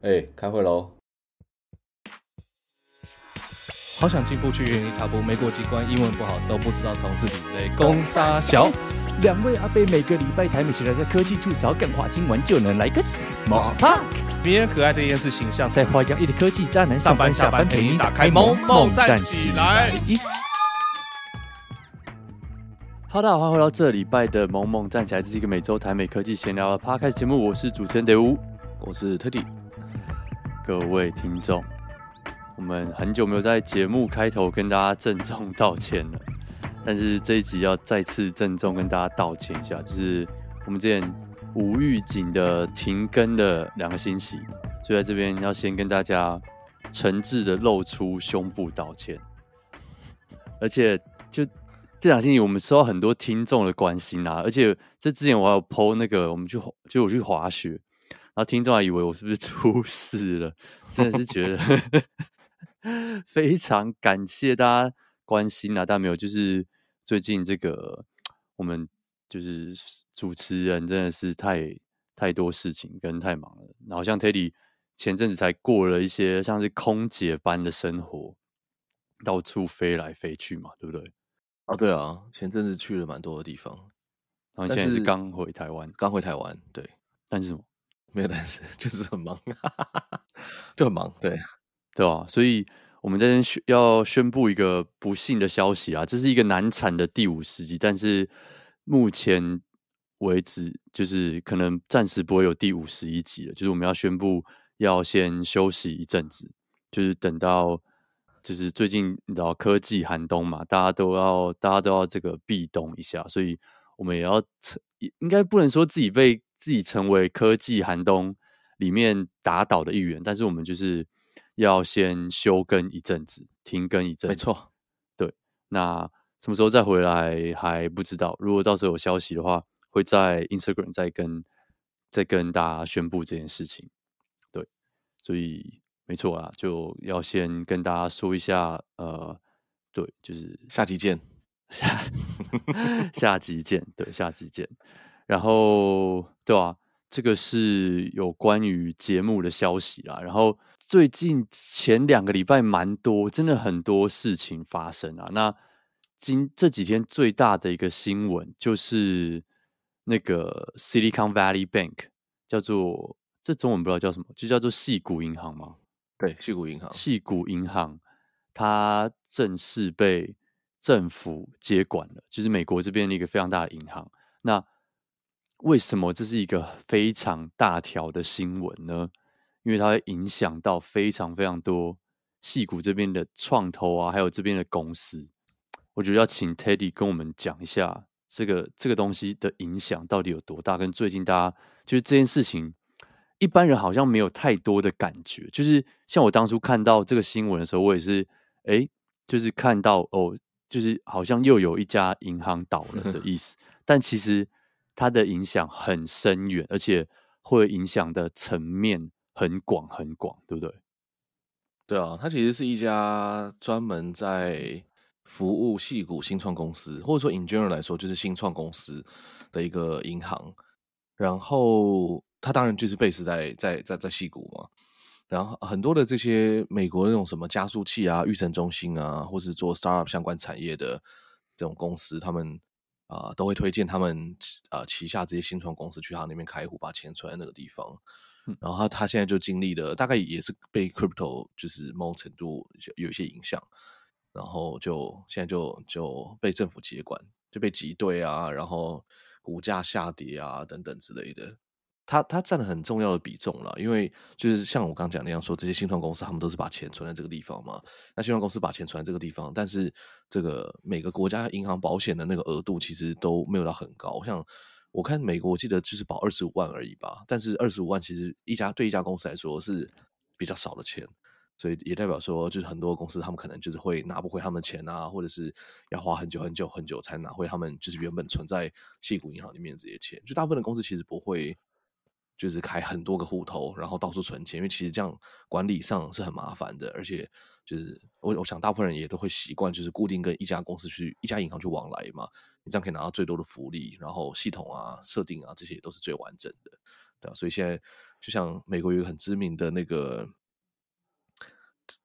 哎、欸，开会喽！好想进步去原地踏步，没过机关，英文不好，都不知道同事比谁。攻杀小，两位阿贝每个礼拜台美起来在科技处找干话，听完就能来个 small talk。别人可爱的电视形象，在花样一的科技渣男上班下班陪你打开萌萌站起来。哈喽，大家好，欢迎回到这礼拜的萌萌站起来，这是一个每周台美科技闲聊的 podcast 节目，我是主持人德乌，我是 Teddy。各位听众，我们很久没有在节目开头跟大家郑重道歉了，但是这一集要再次郑重跟大家道歉一下，就是我们之前无预警的停更的两个星期，就在这边要先跟大家诚挚的露出胸部道歉，而且就这两星期我们收到很多听众的关心啊，而且这之前我还有 po 那个我们去就我去滑雪。然后听众还以为我是不是出事了，真的是觉得 非常感谢大家关心啊，但没有，就是最近这个我们就是主持人真的是太太多事情跟太忙了，然后像 Teddy 前阵子才过了一些像是空姐般的生活，到处飞来飞去嘛，对不对？啊，对啊，前阵子去了蛮多的地方，然后现在是刚回台湾，刚回台湾，对，但是什么？没有，但是 就是很忙，就很忙，对对啊，所以我们这边要宣布一个不幸的消息啊，这是一个难产的第五十集，但是目前为止就是可能暂时不会有第五十一集了，就是我们要宣布要先休息一阵子，就是等到就是最近你知道科技寒冬嘛，大家都要大家都要这个避冬一下，所以我们也要应该不能说自己被。自己成为科技寒冬里面打倒的一员，但是我们就是要先休更一阵子，停更一阵子。没错，对。那什么时候再回来还不知道。如果到时候有消息的话，会在 Instagram 再跟再跟大家宣布这件事情。对，所以没错啊，就要先跟大家说一下，呃，对，就是下集见，下下集见，对，下集见。然后，对啊，这个是有关于节目的消息啦。然后最近前两个礼拜蛮多，真的很多事情发生啊。那今这几天最大的一个新闻就是那个 Silicon Valley Bank，叫做这中文不知道叫什么，就叫做细谷银行吗？对，细谷银行。细谷银行它正式被政府接管了，就是美国这边的一个非常大的银行。那为什么这是一个非常大条的新闻呢？因为它会影响到非常非常多矽谷这边的创投啊，还有这边的公司。我觉得要请 Teddy 跟我们讲一下这个这个东西的影响到底有多大，跟最近大家就是这件事情，一般人好像没有太多的感觉。就是像我当初看到这个新闻的时候，我也是哎，就是看到哦，就是好像又有一家银行倒了的意思，但其实。它的影响很深远，而且会影响的层面很广很广，对不对？对啊，它其实是一家专门在服务戏谷新创公司，或者说 in general 来说，就是新创公司的一个银行。然后它当然就是 base 在在在在戏谷嘛。然后很多的这些美国那种什么加速器啊、育成中心啊，或是做 startup 相关产业的这种公司，他们。啊、呃，都会推荐他们呃旗下这些新创公司去他那边开户，把钱存在那个地方。嗯、然后他他现在就经历了，大概也是被 crypto 就是某种程度有一些影响，然后就现在就就被政府接管，就被挤兑啊，然后股价下跌啊等等之类的。它它占了很重要的比重了，因为就是像我刚讲那样说，这些新创公司他们都是把钱存在这个地方嘛。那新创公司把钱存在这个地方，但是这个每个国家银行保险的那个额度其实都没有到很高。像我看美国，我记得就是保二十五万而已吧。但是二十五万其实一家对一家公司来说是比较少的钱，所以也代表说，就是很多公司他们可能就是会拿不回他们钱啊，或者是要花很久很久很久才拿回他们就是原本存在矽谷银行里面这些钱。就大部分的公司其实不会。就是开很多个户头，然后到处存钱，因为其实这样管理上是很麻烦的，而且就是我我想大部分人也都会习惯，就是固定跟一家公司去一家银行去往来嘛，你这样可以拿到最多的福利，然后系统啊设定啊这些也都是最完整的。对吧？所以现在就像美国有一个很知名的那个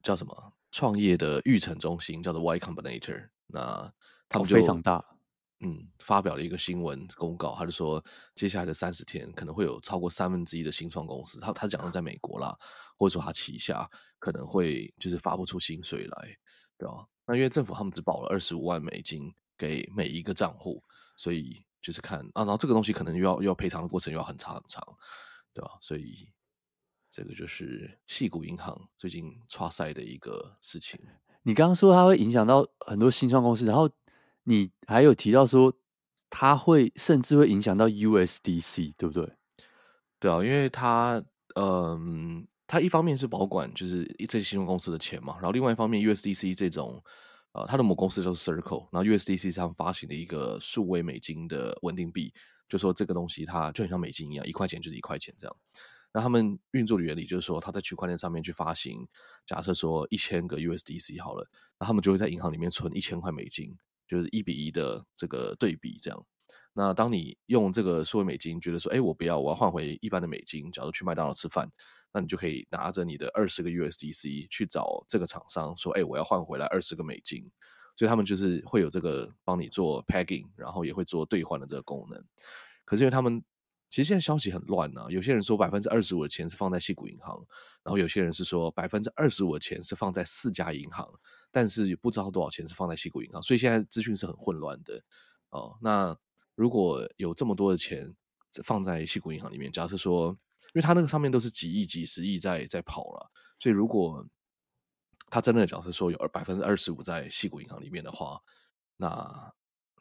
叫什么创业的育成中心，叫做 Y Combinator，那他们就、哦、非常大。嗯，发表了一个新闻公告，他就说接下来的三十天可能会有超过三分之一的新创公司，他他讲的在美国啦，或者说他旗下可能会就是发不出薪水来，对吧？那因为政府他们只保了二十五万美金给每一个账户，所以就是看啊，然后这个东西可能又要又要赔偿的过程又要很长很长，对吧？所以这个就是矽谷银行最近挫赛的一个事情。你刚刚说它会影响到很多新创公司，然后。你还有提到说，它会甚至会影响到 USDC，对不对？对啊，因为它，嗯，它一方面是保管就是这些新闻公司的钱嘛，然后另外一方面 USDC 这种，呃，它的母公司叫做 Circle，然后 USDC 上发行的一个数位美金的稳定币，就说这个东西它就很像美金一样，一块钱就是一块钱这样。那他们运作的原理就是说，他在区块链上面去发行，假设说一千个 USDC 好了，那他们就会在银行里面存一千块美金。就是一比一的这个对比，这样。那当你用这个数位美金，觉得说，哎，我不要，我要换回一般的美金。假如去麦当劳吃饭，那你就可以拿着你的二十个 USDC 去找这个厂商，说，哎，我要换回来二十个美金。所以他们就是会有这个帮你做 pegging，然后也会做兑换的这个功能。可是因为他们其实现在消息很乱啊，有些人说百分之二十五的钱是放在矽谷银行，然后有些人是说百分之二十五的钱是放在四家银行。但是也不知道多少钱是放在矽谷银行，所以现在资讯是很混乱的哦。那如果有这么多的钱放在矽谷银行里面，假设说，因为它那个上面都是几亿、几十亿在在跑了，所以如果他真的假设说有百分之二十五在矽谷银行里面的话，那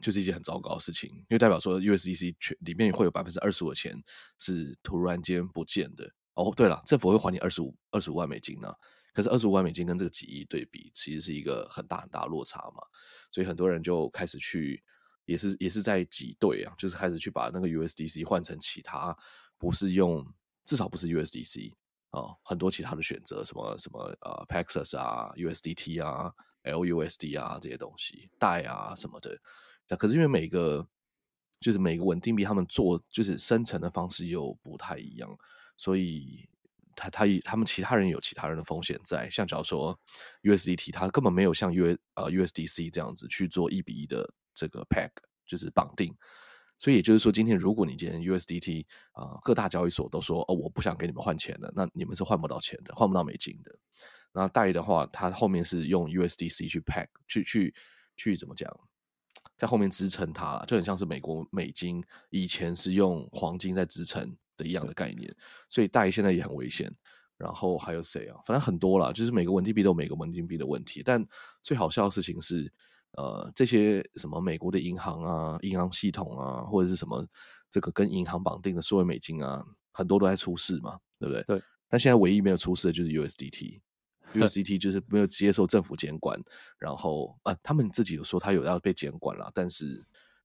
就是一件很糟糕的事情，因为代表说 USDC 全里面会有百分之二十五的钱是突然间不见的。哦，对了，政府会还你二十五二十五万美金呢、可是二十五万美金跟这个几亿对比，其实是一个很大很大的落差嘛，所以很多人就开始去，也是也是在挤兑啊，就是开始去把那个 USDC 换成其他，不是用至少不是 USDC 啊、很多其他的选择，什么什么呃 Paxos 啊、USDT 啊、LUSD 啊这些东西，代啊什么的。可是因为每个就是每个稳定币，他们做就是生成的方式又不太一样，所以。他他他们其他人有其他人的风险在，像假如说 USDT，它根本没有像 U 呃 USDC 这样子去做一比一的这个 peg，就是绑定。所以也就是说，今天如果你今天 USDT 啊、呃，各大交易所都说哦，我不想给你们换钱的，那你们是换不到钱的，换不到美金的。那代的话，它后面是用 USDC 去 peg，去去去怎么讲，在后面支撑它，就很像是美国美金以前是用黄金在支撑。的一样的概念，所以代现在也很危险。然后还有谁啊？反正很多啦，就是每个稳定币都有每个稳定币的问题。但最好笑的事情是，呃，这些什么美国的银行啊、银行系统啊，或者是什么这个跟银行绑定的数位美金啊，很多都在出事嘛，对不对？对。但现在唯一没有出事的就是 USDT，USDT 就是没有接受政府监管。然后啊，他们自己有说他有要被监管了，但是。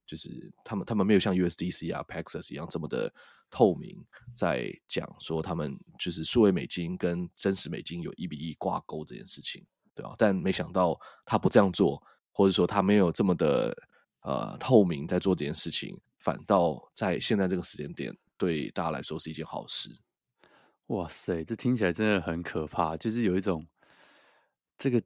就是他们，他们没有像 USDC 啊、Paxos 一样这么的透明，在讲说他们就是数位美金跟真实美金有一比一挂钩这件事情，对啊？但没想到他不这样做，或者说他没有这么的呃透明在做这件事情，反倒在现在这个时间点对大家来说是一件好事。哇塞，这听起来真的很可怕，就是有一种这个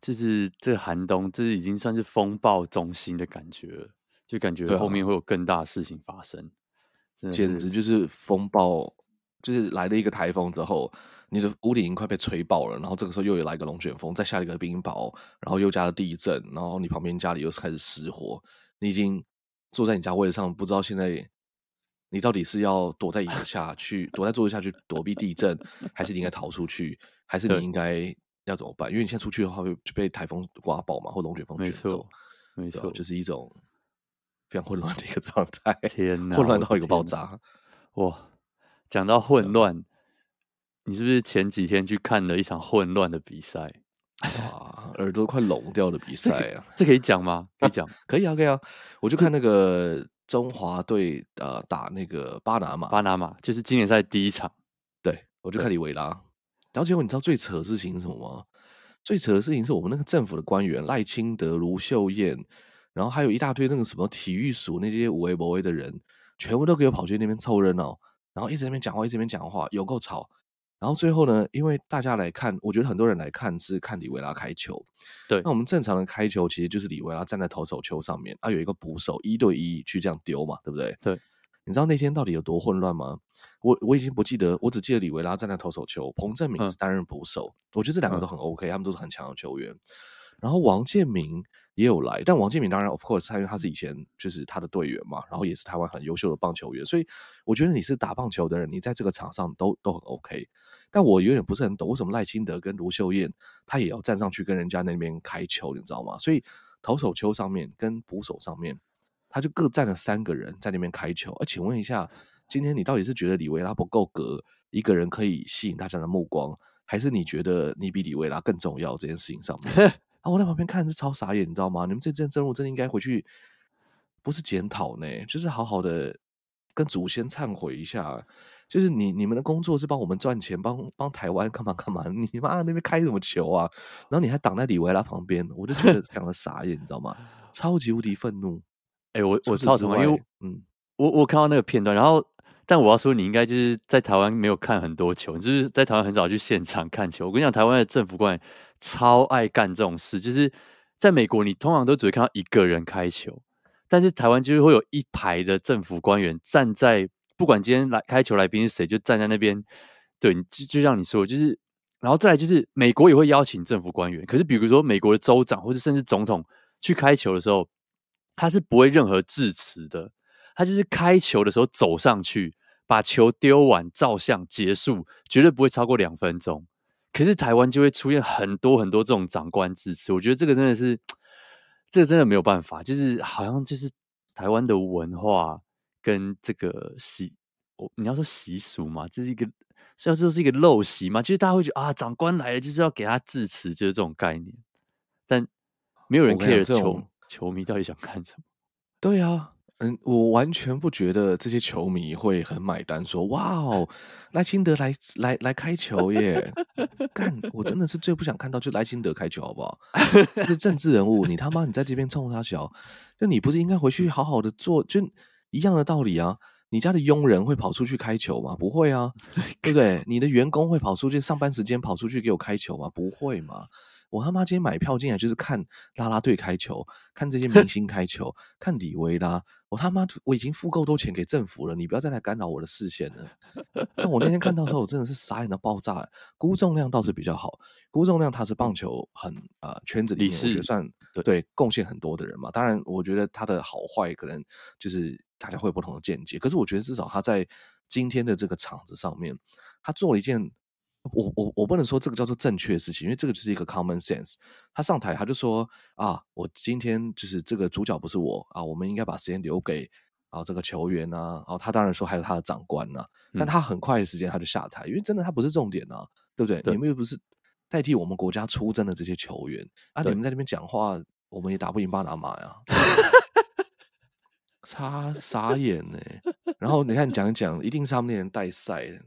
就是这个寒冬，这已经算是风暴中心的感觉了。就感觉后面会有更大的事情发生，啊、简直就是风暴，就是来了一个台风之后，你的屋顶已经快被吹爆了，然后这个时候又有来个龙卷风，再下一个冰雹，然后又加了地震，然后你旁边家里又开始失火，你已经坐在你家位置上，不知道现在你到底是要躲在椅子下去，躲在桌子下去躲避地震，还是你应该逃出去，还是你应该要怎么办？因为你现在出去的话会被台风刮爆嘛，或龙卷风卷走，没错，就是一种。非常混乱的一个 状态，天哪，混乱到一个爆炸！哇，讲到混乱，你是不是前几天去看了一场混乱的比赛？哇，耳朵快聋掉的比赛啊！这可以讲吗？可以讲，可以啊，可以啊。我就看那个中华队呃打那个巴拿马，巴拿马就是今年赛第一场。对，我就看里维拉。然后结果你知道最扯的事情是什么吗？最扯的事情是我们那个政府的官员赖清德、卢秀燕。然后还有一大堆那个什么体育署那些无为不为的人，全部都给我跑去那边凑热闹。然后一直在那边讲话，一直在那边讲话，有够吵。然后最后呢，因为大家来看，我觉得很多人来看是看李维拉开球。对，那我们正常的开球其实就是李维拉站在投手球上面，啊，有一个捕手一对一去这样丢嘛，对不对？对。你知道那天到底有多混乱吗？我我已经不记得，我只记得李维拉站在投手球，彭正明是担任捕手。嗯、我觉得这两个都很 OK，、嗯、他们都是很强的球员。然后王建民也有来，但王建民当然 of course，他因为他是以前就是他的队员嘛，然后也是台湾很优秀的棒球员，所以我觉得你是打棒球的人，你在这个场上都都很 OK。但我有点不是很懂，为什么赖清德跟卢秀燕他也要站上去跟人家那边开球，你知道吗？所以投手丘上面跟捕手上面。他就各站了三个人在那边开球，而请问一下，今天你到底是觉得李维拉不够格，一个人可以吸引大家的目光，还是你觉得你比李维拉更重要这件事情上面？啊，我在旁边看是超傻眼，你知道吗？你们这阵任务真的应该回去，不是检讨呢，就是好好的跟祖先忏悔一下，就是你你们的工作是帮我们赚钱，帮帮台湾干嘛干嘛？你妈那边开什么球啊？然后你还挡在李维拉旁边，我就觉得非常的傻眼，你知道吗？超级无敌愤怒。哎、欸，我我超同意，因为嗯，我我看到那个片段，然后，但我要说，你应该就是在台湾没有看很多球，就是在台湾很少去现场看球。我跟你讲，台湾的政府官员超爱干这种事，就是在美国，你通常都只会看到一个人开球，但是台湾就是会有一排的政府官员站在，不管今天来开球来宾是谁，就站在那边。对，就就像你说，就是，然后再来就是美国也会邀请政府官员，可是比如说美国的州长或者甚至总统去开球的时候。他是不会任何致辞的，他就是开球的时候走上去，把球丢完，照相结束，绝对不会超过两分钟。可是台湾就会出现很多很多这种长官致辞，我觉得这个真的是，这个真的没有办法，就是好像就是台湾的文化跟这个习，我你要说习俗嘛，这是一个，虽然说是一个陋习嘛，就是大家会觉得啊，长官来了就是要给他致辞，就是这种概念，但没有人 care 球。球迷到底想看什么？对啊，嗯，我完全不觉得这些球迷会很买单。说哇哦，赖清德来来来开球耶！干，我真的是最不想看到就赖清德开球，好不好？就是政治人物，你他妈你在这边冲他笑，就你不是应该回去好好的做？就一样的道理啊！你家的佣人会跑出去开球吗？不会啊，对不对？你的员工会跑出去上班时间跑出去给我开球吗？不会嘛？我他妈今天买票进来就是看啦啦队开球，看这些明星开球，看李维拉。我他妈我已经付够多钱给政府了，你不要再来干扰我的视线了。但我那天看到的时候，我真的是傻眼到爆炸。辜仲谅倒是比较好，辜仲谅他是棒球很呃圈子里面我觉得算对贡献很多的人嘛。当然，我觉得他的好坏可能就是大家会有不同的见解。可是我觉得至少他在今天的这个场子上面，他做了一件。我我我不能说这个叫做正确的事情，因为这个就是一个 common sense。他上台他就说啊，我今天就是这个主角不是我啊，我们应该把时间留给啊这个球员呐、啊。然后他当然说还有他的长官呐、啊，但他很快的时间他就下台，因为真的他不是重点呐、啊，对不对？对你们又不是代替我们国家出征的这些球员啊，你们在那边讲话，我们也打不赢巴拿马呀，差 傻眼呢。然后你看讲一讲，一定是他们那人带赛的，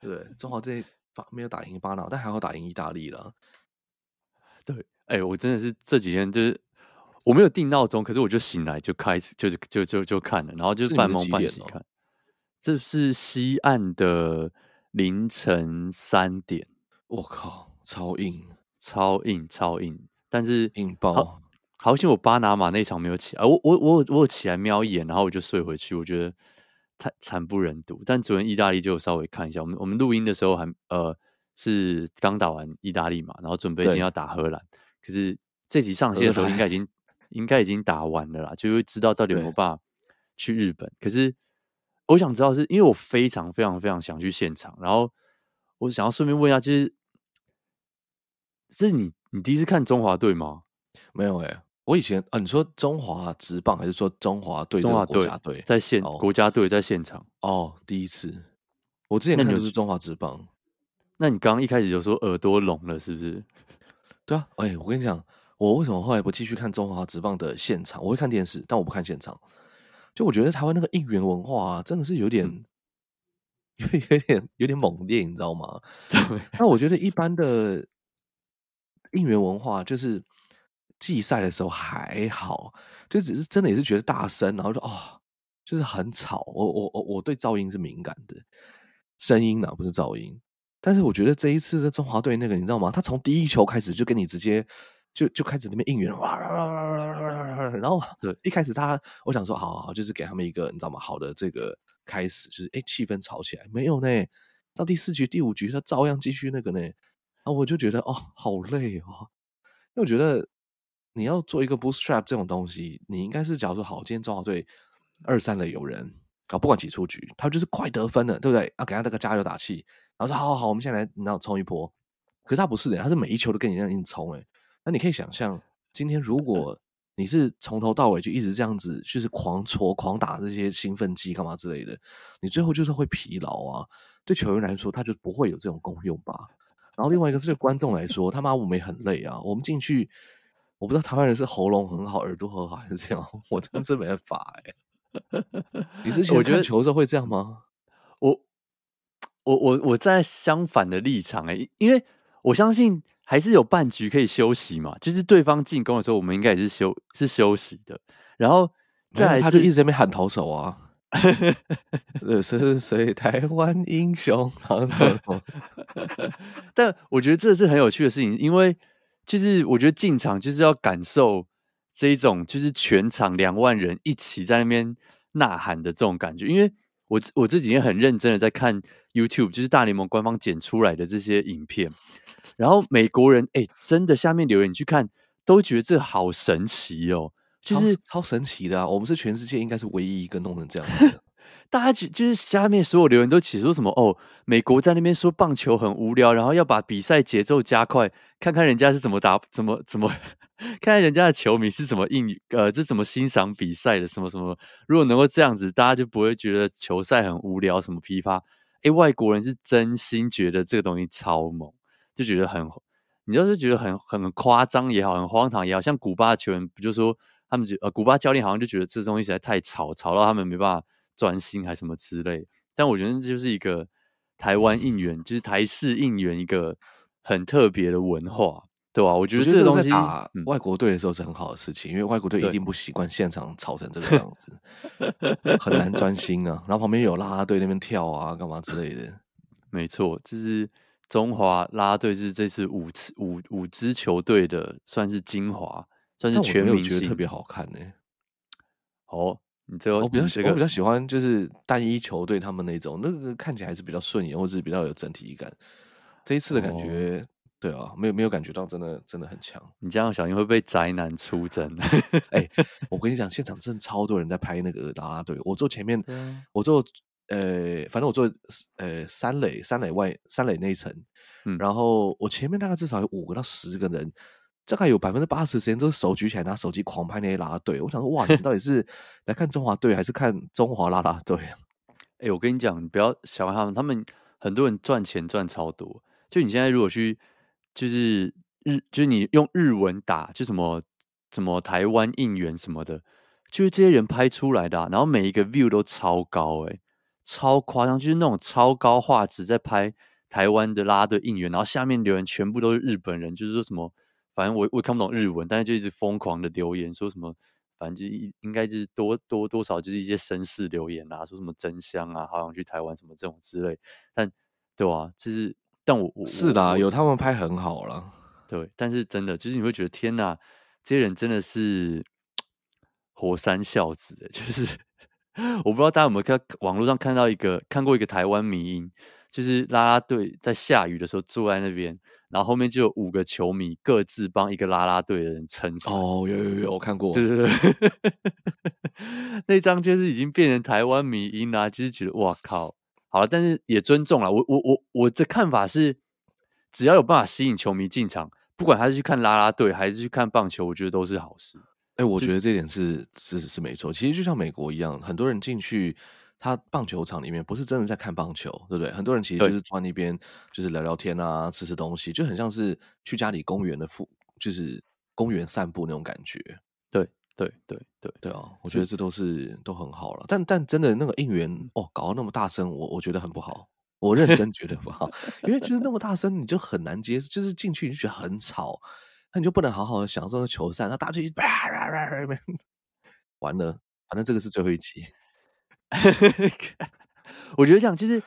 对不对？中华这些。没有打赢巴拿，但还好打赢意大利了。对，哎、欸，我真的是这几天就是我没有定闹钟，可是我就醒来就开始，就是就就就看了，然后就是半梦半醒看。这是西岸的凌晨三点，我靠，超硬，超硬，超硬。但是硬爆，好，好像我巴拿马那场没有起来，我我我我有起来瞄一眼，然后我就睡回去，我觉得。太惨不忍睹，但昨天意大利就稍微看一下，我们我们录音的时候还呃是刚打完意大利嘛，然后准备今天要打荷兰，可是这集上线的时候应该已经应该已经打完了啦，就会知道到底有没有办法去日本。可是我想知道是，因为我非常非常非常想去现场，然后我想要顺便问一下，就是是你你第一次看中华队吗？没有哎、欸。我以前啊，你说中华职棒还是说中华队？中华国家队在现、哦、国家队在现场哦，第一次。我之前看的是中华职棒。那你刚刚一开始就说耳朵聋了，是不是？对啊，哎、欸，我跟你讲，我为什么后来不继续看中华职棒的现场？我会看电视，但我不看现场。就我觉得台湾那个应援文化啊，真的是有点，嗯、有有点有点猛烈，你知道吗？那我觉得一般的应援文化就是。季赛的时候还好，就只是真的也是觉得大声，然后就哦，就是很吵。我我我我对噪音是敏感的，声音呢不是噪音。但是我觉得这一次的中华队那个，你知道吗？他从第一球开始就跟你直接就就开始那边应援，哇，然后，一开始他我想说，好好，就是给他们一个你知道吗？好的这个开始，就是哎气氛吵起来，没有呢。到第四局、第五局，他照样继续那个呢。然后我就觉得哦，好累哦，因为我觉得你要做一个 bootstrap 这种东西，你应该是假如说好，今天中华队二三垒有人啊，不管几出局，他就是快得分了，对不对？啊给他那个加油打气。然后说好好好，我们现在来，然后冲一波。可是他不是的，他是每一球都跟你这样硬冲诶。那你可以想象，今天如果你是从头到尾就一直这样子，就是狂戳、狂打这些兴奋剂干嘛之类的，你最后就是会疲劳啊。对球员来说，他就不会有这种功用吧。然后另外一个是，对观众来说，他妈我们也很累啊。我们进去，我不知道台湾人是喉咙很好、耳朵很好还是这样，我真是没办法哎。你之前看球的时候会这样吗？我。我我我在相反的立场哎、欸，因为我相信还是有半局可以休息嘛，就是对方进攻的时候，我们应该也是休是休息的。然后再来他就一直在那边喊投手啊，这是谁台湾英雄？但我觉得这是很有趣的事情，因为就是我觉得进场就是要感受这一种，就是全场两万人一起在那边呐喊的这种感觉，因为。我我这几天很认真的在看 YouTube，就是大联盟官方剪出来的这些影片，然后美国人哎、欸，真的下面留言你去看，都觉得这好神奇哦，就是超，超神奇的啊！我们是全世界应该是唯一一个弄成这样子的。大家就就是下面所有留言都起说什么哦，美国在那边说棒球很无聊，然后要把比赛节奏加快，看看人家是怎么打，怎么怎么，看看人家的球迷是怎么应呃，这怎么欣赏比赛的，什么什么。如果能够这样子，大家就不会觉得球赛很无聊，什么批发。诶，外国人是真心觉得这个东西超猛，就觉得很，你要是觉得很很夸张也好，很荒唐也好，像古巴的球员不就说他们觉呃，古巴教练好像就觉得这东西实在太吵，吵到他们没办法。专心还是什么之类，但我觉得这就是一个台湾应援，就是台式应援一个很特别的文化，对吧？我觉得这个东西打外国队的时候是很好的事情，嗯、因为外国队一定不习惯现场吵成这个样子，很难专心啊。然后旁边有啦啦队那边跳啊，干嘛之类的。没错，就是中华啦啦队是这次五次五五支球队的算是精华，算是全民觉得特别好看呢、欸。哦。我比较喜我比较喜欢就是单一球队他们那种那个看起来还是比较顺眼，或者是比较有整体感。这一次的感觉，哦、对啊，没有没有感觉到真的真的很强。你这样小心会被宅男出征。哎、欸，我跟你讲，现场真的超多人在拍那个啦啦队。我坐前面，我坐呃，反正我坐呃三垒三垒外三垒那一层，嗯，然后我前面大概至少有五个到十个人。大概有百分之八十时间都是手举起来拿手机狂拍那些啦啦队，我想说哇，你到底是 来看中华队还是看中华啦啦队啊？哎、欸，我跟你讲，你不要小看他们，他们很多人赚钱赚超多。就你现在如果去，就是日，就是你用日文打，就什么什么台湾应援什么的，就是这些人拍出来的、啊，然后每一个 view 都超高、欸，哎，超夸张，就是那种超高画质在拍台湾的啦啦队应援，然后下面留言全部都是日本人，就是说什么。反正我我也看不懂日文，但是就一直疯狂的留言，说什么，反正就应该就是多多多少就是一些绅士留言啦、啊，说什么真香啊，好想去台湾什么这种之类。但对啊，就是但我我是的，有他们拍很好了。对，但是真的就是你会觉得天哪，这些人真的是火山孝子，就是我不知道大家有没有看网络上看到一个看过一个台湾迷因，就是拉拉队在下雨的时候坐在那边。然后后面就有五个球迷各自帮一个啦啦队的人撑伞。哦，有有有，我看过。对对 对，那张就是已经变成台湾迷音啦，就是觉得哇靠，好了，但是也尊重了。我我我我的看法是，只要有办法吸引球迷进场，不管他是去看啦啦队还是去看棒球，我觉得都是好事。哎、欸，我觉得这点是是是没错。其实就像美国一样，很多人进去。他棒球场里面不是真的在看棒球，对不对？很多人其实就是坐在那边，就是聊聊天啊，吃吃东西，就很像是去家里公园的附，就是公园散步那种感觉。对对对对对啊！我觉得这都是都很好了。但但真的那个应援哦，搞得那么大声，我我觉得很不好。我认真觉得不好，因为就是那么大声，你就很难接，就是进去你就觉得很吵，那你就不能好好的享受球赛。那大家一完了，反正这个是最后一集。我觉得这样就是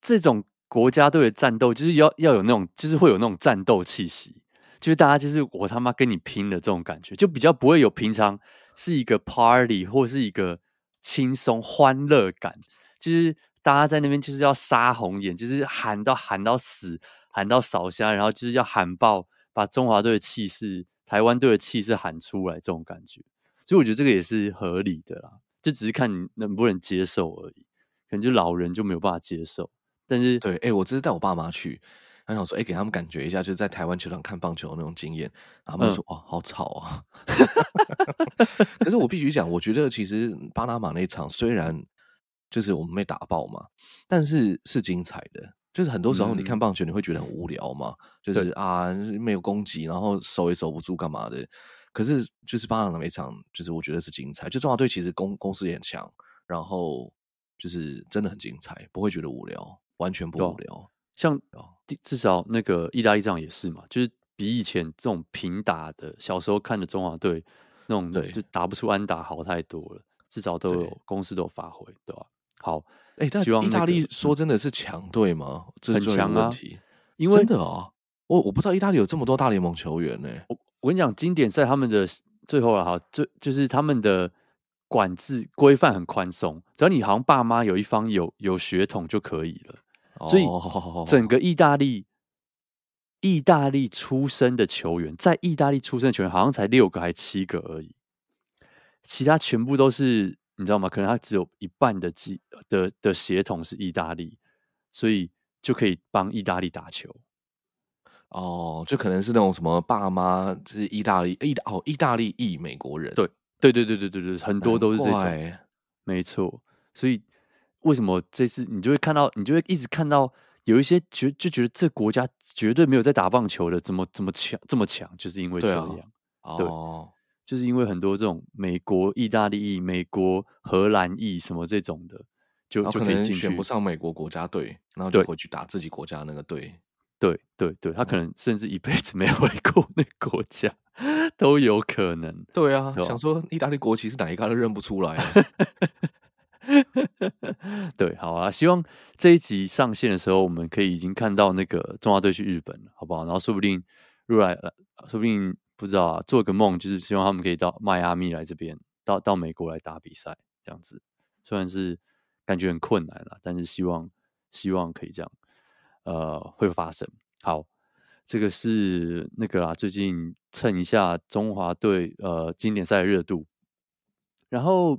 这种国家队的战斗，就是要要有那种，就是会有那种战斗气息，就是大家就是我他妈跟你拼的这种感觉，就比较不会有平常是一个 party 或是一个轻松欢乐感，就是大家在那边就是要杀红眼，就是喊到喊到死，喊到扫虾，然后就是要喊爆，把中华队的气势、台湾队的气势喊出来，这种感觉，所以我觉得这个也是合理的啦。就只是看你能不能接受而已，可能就老人就没有办法接受。但是，对，哎、欸，我这是带我爸妈去，他想说，哎、欸，给他们感觉一下，就是在台湾球场看棒球的那种经验。然后他们就说，哇、好吵啊！可是我必须讲，我觉得其实巴拿马那场虽然就是我们被打爆嘛，但是是精彩的。就是很多时候你看棒球，你会觉得很无聊嘛，嗯、就是啊，没有攻击，然后守也守不住，干嘛的？可是，就是巴拿的每场，就是我觉得是精彩。就中华队其实攻攻势也很强，然后就是真的很精彩，不会觉得无聊，完全不无聊。像至少那个意大利这样也是嘛，就是比以前这种平打的，小时候看的中华队那种，对，就打不出安打好太多了。至少都有攻势都有发挥，对吧？好，哎、欸，但希望意大利说真的是强队吗？这是很强啊，因为真的啊，我我不知道意大利有这么多大联盟球员呢、欸。我跟你讲，经典赛他们的最后了哈，最就是他们的管制规范很宽松，只要你好像爸妈有一方有有血统就可以了。所以整个意大利，意大利出生的球员，在意大利出生的球员好像才六个还七个而已，其他全部都是你知道吗？可能他只有一半的基的的血统是意大利，所以就可以帮意大利打球。哦，就可能是那种什么爸妈就是意大利意大哦，意大利裔美国人，对对对对对对对，很多都是这种，没错。所以为什么这次你就会看到，你就会一直看到有一些觉就觉得这国家绝对没有在打棒球的，怎么怎么强这么强，就是因为这样。对，哦，就是因为很多这种美国意大利裔、美国荷兰裔什么这种的，就就可以选不上美国国家队，然后就回去打自己国家那个队。对对对，他可能甚至一辈子没有回过那个国家，都有可能。对啊，对想说意大利国旗是哪一个都认不出来。对，好啊，希望这一集上线的时候，我们可以已经看到那个中华队去日本了，好不好？然后说不定入来了，说不定不知道啊，做个梦，就是希望他们可以到迈阿密来这边，到到美国来打比赛，这样子。虽然是感觉很困难了，但是希望希望可以这样。呃，会发生。好，这个是那个啊，最近蹭一下中华队呃经典赛的热度。然后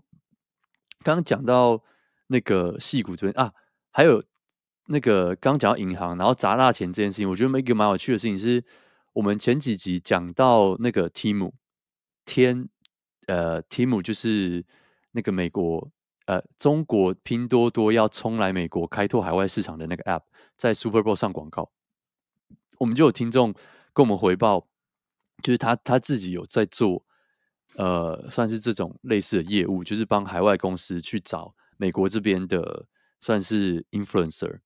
刚刚讲到那个戏骨这边啊，还有那个刚讲到银行，然后砸大钱这件事情，我觉得一个蛮有趣的事情是，我们前几集讲到那个 Temu 天呃 Temu 就是那个美国呃中国拼多多要冲来美国开拓海外市场的那个 App。在 Super Bowl 上广告，我们就有听众跟我们回报，就是他他自己有在做，呃，算是这种类似的业务，就是帮海外公司去找美国这边的算是 influencer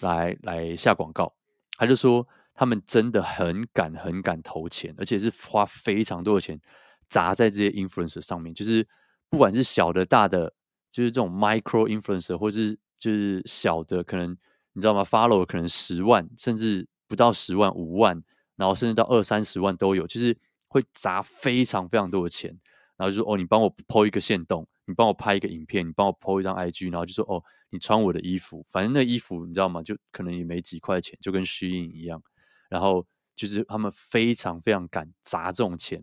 来来下广告。他就说他们真的很敢很敢投钱，而且是花非常多的钱砸在这些 influencer 上面，就是不管是小的大的，就是这种 micro influencer，或是就是小的可能。你知道吗？Follow 可能十万，甚至不到十万、五万，然后甚至到二三十万都有，就是会砸非常非常多的钱。然后就说：“哦，你帮我 po 一个线动，你帮我拍一个影片，你帮我 po 一张 IG。”然后就说：“哦，你穿我的衣服，反正那衣服你知道吗？就可能也没几块钱，就跟虚影一样。然后就是他们非常非常敢砸这种钱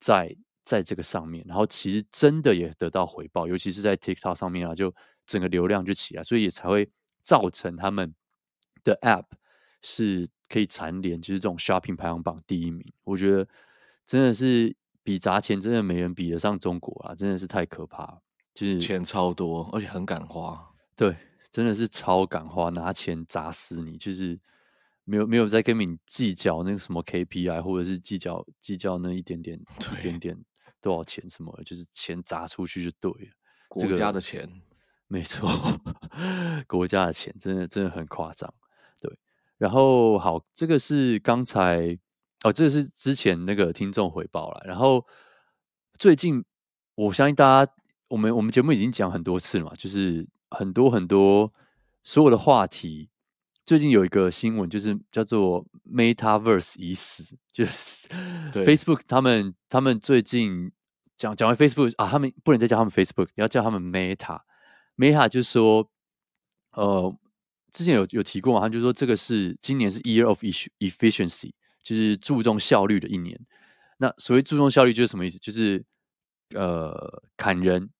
在在这个上面，然后其实真的也得到回报，尤其是在 TikTok 上面啊，就整个流量就起来，所以也才会。造成他们的 App 是可以蝉联，就是这种 Shopping 排行榜第一名。我觉得真的是比砸钱，真的没人比得上中国啊！真的是太可怕，就是钱超多，而且很敢花。对，真的是超敢花，拿钱砸死你，就是没有没有在跟你计较那个什么 KPI，或者是计较计较那一点点 一点点多少钱什么，就是钱砸出去就对了。国家的钱。没错，国家的钱真的真的很夸张，对。然后好，这个是刚才哦，这个是之前那个听众回报了。然后最近，我相信大家我们我们节目已经讲很多次了嘛，就是很多很多所有的话题。最近有一个新闻，就是叫做 Metaverse 已死，就是 Facebook 他们他们最近讲讲完 Facebook 啊，他们不能再叫他们 Facebook，要叫他们 Meta。Meta 就是说，呃，之前有有提过嘛，他就说这个是今年是 Year of Efficiency，就是注重效率的一年。那所谓注重效率就是什么意思？就是呃砍人，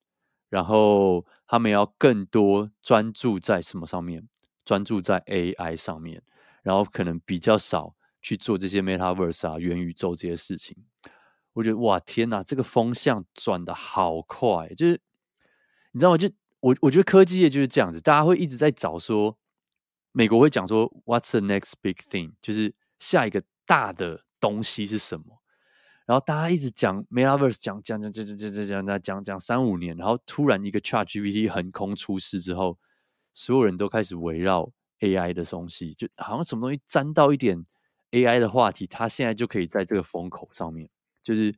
然后他们要更多专注在什么上面？专注在 AI 上面，然后可能比较少去做这些 Metaverse 啊、元宇宙这些事情。我觉得哇，天哪，这个风向转的好快！就是你知道吗？就我我觉得科技业就是这样子，大家会一直在找说，美国会讲说 What's the next big thing？就是下一个大的东西是什么？然后大家一直讲 Metaverse，讲讲讲讲讲讲讲讲讲三五年，然后突然一个 ChatGPT 横空出世之后。所有人都开始围绕 AI 的东西，就好像什么东西沾到一点 AI 的话题，它现在就可以在这个风口上面。就是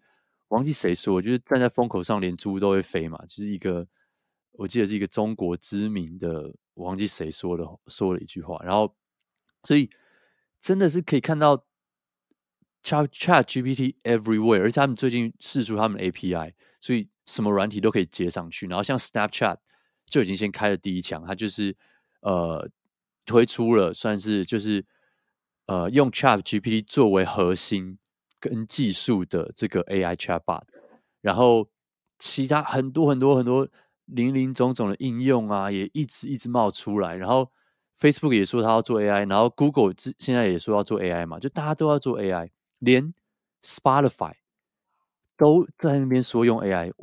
忘记谁说，就是站在风口上连猪都会飞嘛。就是一个，我记得是一个中国知名的，我忘记谁说的，说了一句话。然后，所以真的是可以看到 Chat Chat GPT everywhere，而且他们最近试出他们的 API，所以什么软体都可以接上去。然后像 Snapchat。就已经先开了第一枪，它就是呃推出了算是就是呃用 Chat GPT 作为核心跟技术的这个 AI Chatbot，然后其他很多很多很多林林总总的应用啊，也一直一直冒出来。然后 Facebook 也说他要做 AI，然后 Google 现在也说要做 AI 嘛，就大家都要做 AI，连 Spotify 都在那边说用 AI。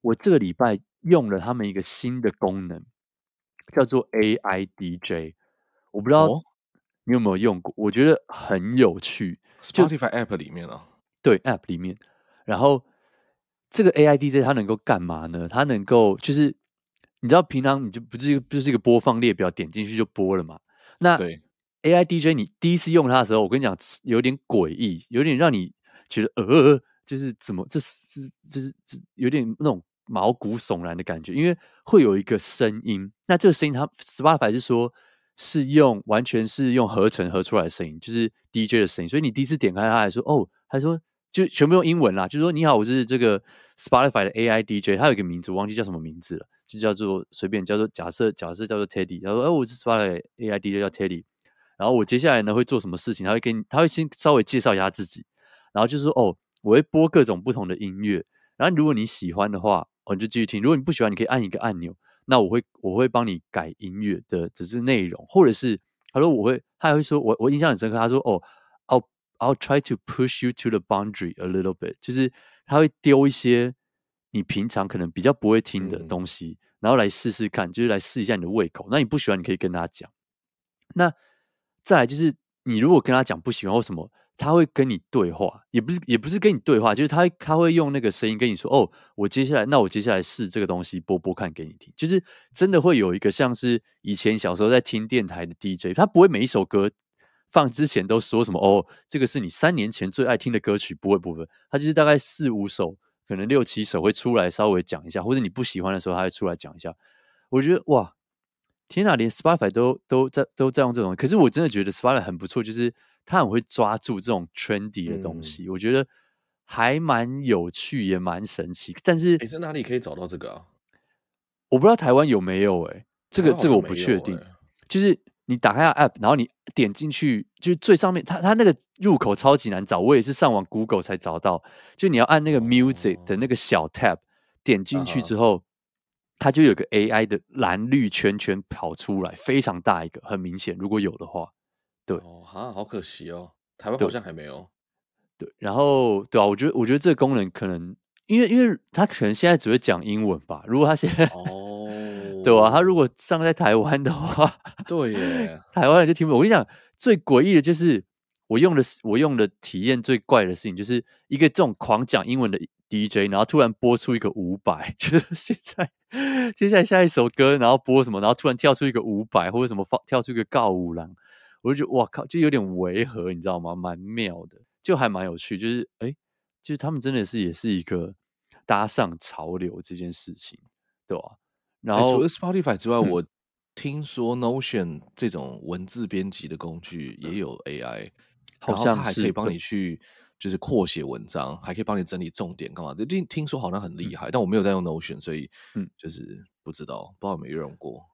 我这个礼拜。用了他们一个新的功能，叫做 AI DJ。我不知道你有没有用过，我觉得很有趣。Spotify App 里面啊，对 App 里面。然后这个 AI DJ 它能够干嘛呢？它能够就是你知道，平常你就不是不是一个播放列表，点进去就播了嘛。那 AI DJ 你第一次用它的时候，我跟你讲有点诡异，有点让你觉得呃，就是怎么这是这是这有点那种。毛骨悚然的感觉，因为会有一个声音。那这个声音，它 Spotify 是说是用完全是用合成合出来的声音，就是 DJ 的声音。所以你第一次点开它，还说哦，还说就全部用英文啦，就是说你好，我是这个 Spotify 的 AI DJ，它有一个名字，忘记叫什么名字了，就叫做随便叫做假设假设叫做 Teddy。他说哦，我是 Spotify AI DJ 叫 Teddy。然后我接下来呢会做什么事情？他会跟他会先稍微介绍一下自己，然后就是说哦，我会播各种不同的音乐。然后如果你喜欢的话，哦，你就继续听。如果你不喜欢，你可以按一个按钮。那我会我会帮你改音乐的只是内容，或者是他说我会，他还会说我我印象很深刻。他说哦，I'll try to push you to the boundary a little bit，就是他会丢一些你平常可能比较不会听的东西，嗯、然后来试试看，就是来试一下你的胃口。那你不喜欢，你可以跟他讲。那再来就是你如果跟他讲不喜欢或什么。他会跟你对话，也不是也不是跟你对话，就是他他会用那个声音跟你说：“哦，我接下来，那我接下来试这个东西播播看给你听。”就是真的会有一个像是以前小时候在听电台的 DJ，他不会每一首歌放之前都说什么：“哦，这个是你三年前最爱听的歌曲。”不会不会，他就是大概四五首，可能六七首会出来稍微讲一下，或者你不喜欢的时候，他会出来讲一下。我觉得哇，天哪，连 Spotify 都都在都在用这种，可是我真的觉得 Spotify 很不错，就是。他很会抓住这种 trendy 的东西，嗯、我觉得还蛮有趣，也蛮神奇。但是，你在哪里可以找到这个啊？我不知道台湾有没有、欸？哎，这个这个我不确定。就是你打开下 app，然后你点进去，就是最上面，它它那个入口超级难找，我也是上网 Google 才找到。就你要按那个 music 的那个小 tab，、哦、点进去之后，它就有个 AI 的蓝绿圈圈跑出来，非常大一个，很明显。如果有的话。对哦，哈，好可惜哦，台湾好像还没有。对，对，然后对啊，我觉得我觉得这个功能可能，因为因为它可能现在只会讲英文吧。如果它现在哦，对啊，他如果上在台湾的话，对耶，台湾人就听不懂。我跟你讲，最诡异的就是我用的我用的体验最怪的事情，就是一个这种狂讲英文的 DJ，然后突然播出一个五百，就是现在接下来下一首歌，然后播什么，然后突然跳出一个五百，或者什么放跳出一个告五郎。我就觉得哇靠，就有点违和，你知道吗？蛮妙的，就还蛮有趣。就是哎，就是他们真的是也是一个搭上潮流这件事情。对吧、啊？然后、欸、除了 Spotify 之外，嗯、我听说 Notion 这种文字编辑的工具也有 AI，好像它还可以帮你去就是扩写文章，还可以帮你整理重点干嘛的。听听说好像很厉害，嗯、但我没有在用 Notion，所以嗯，就是不知道，不知道有没有用过。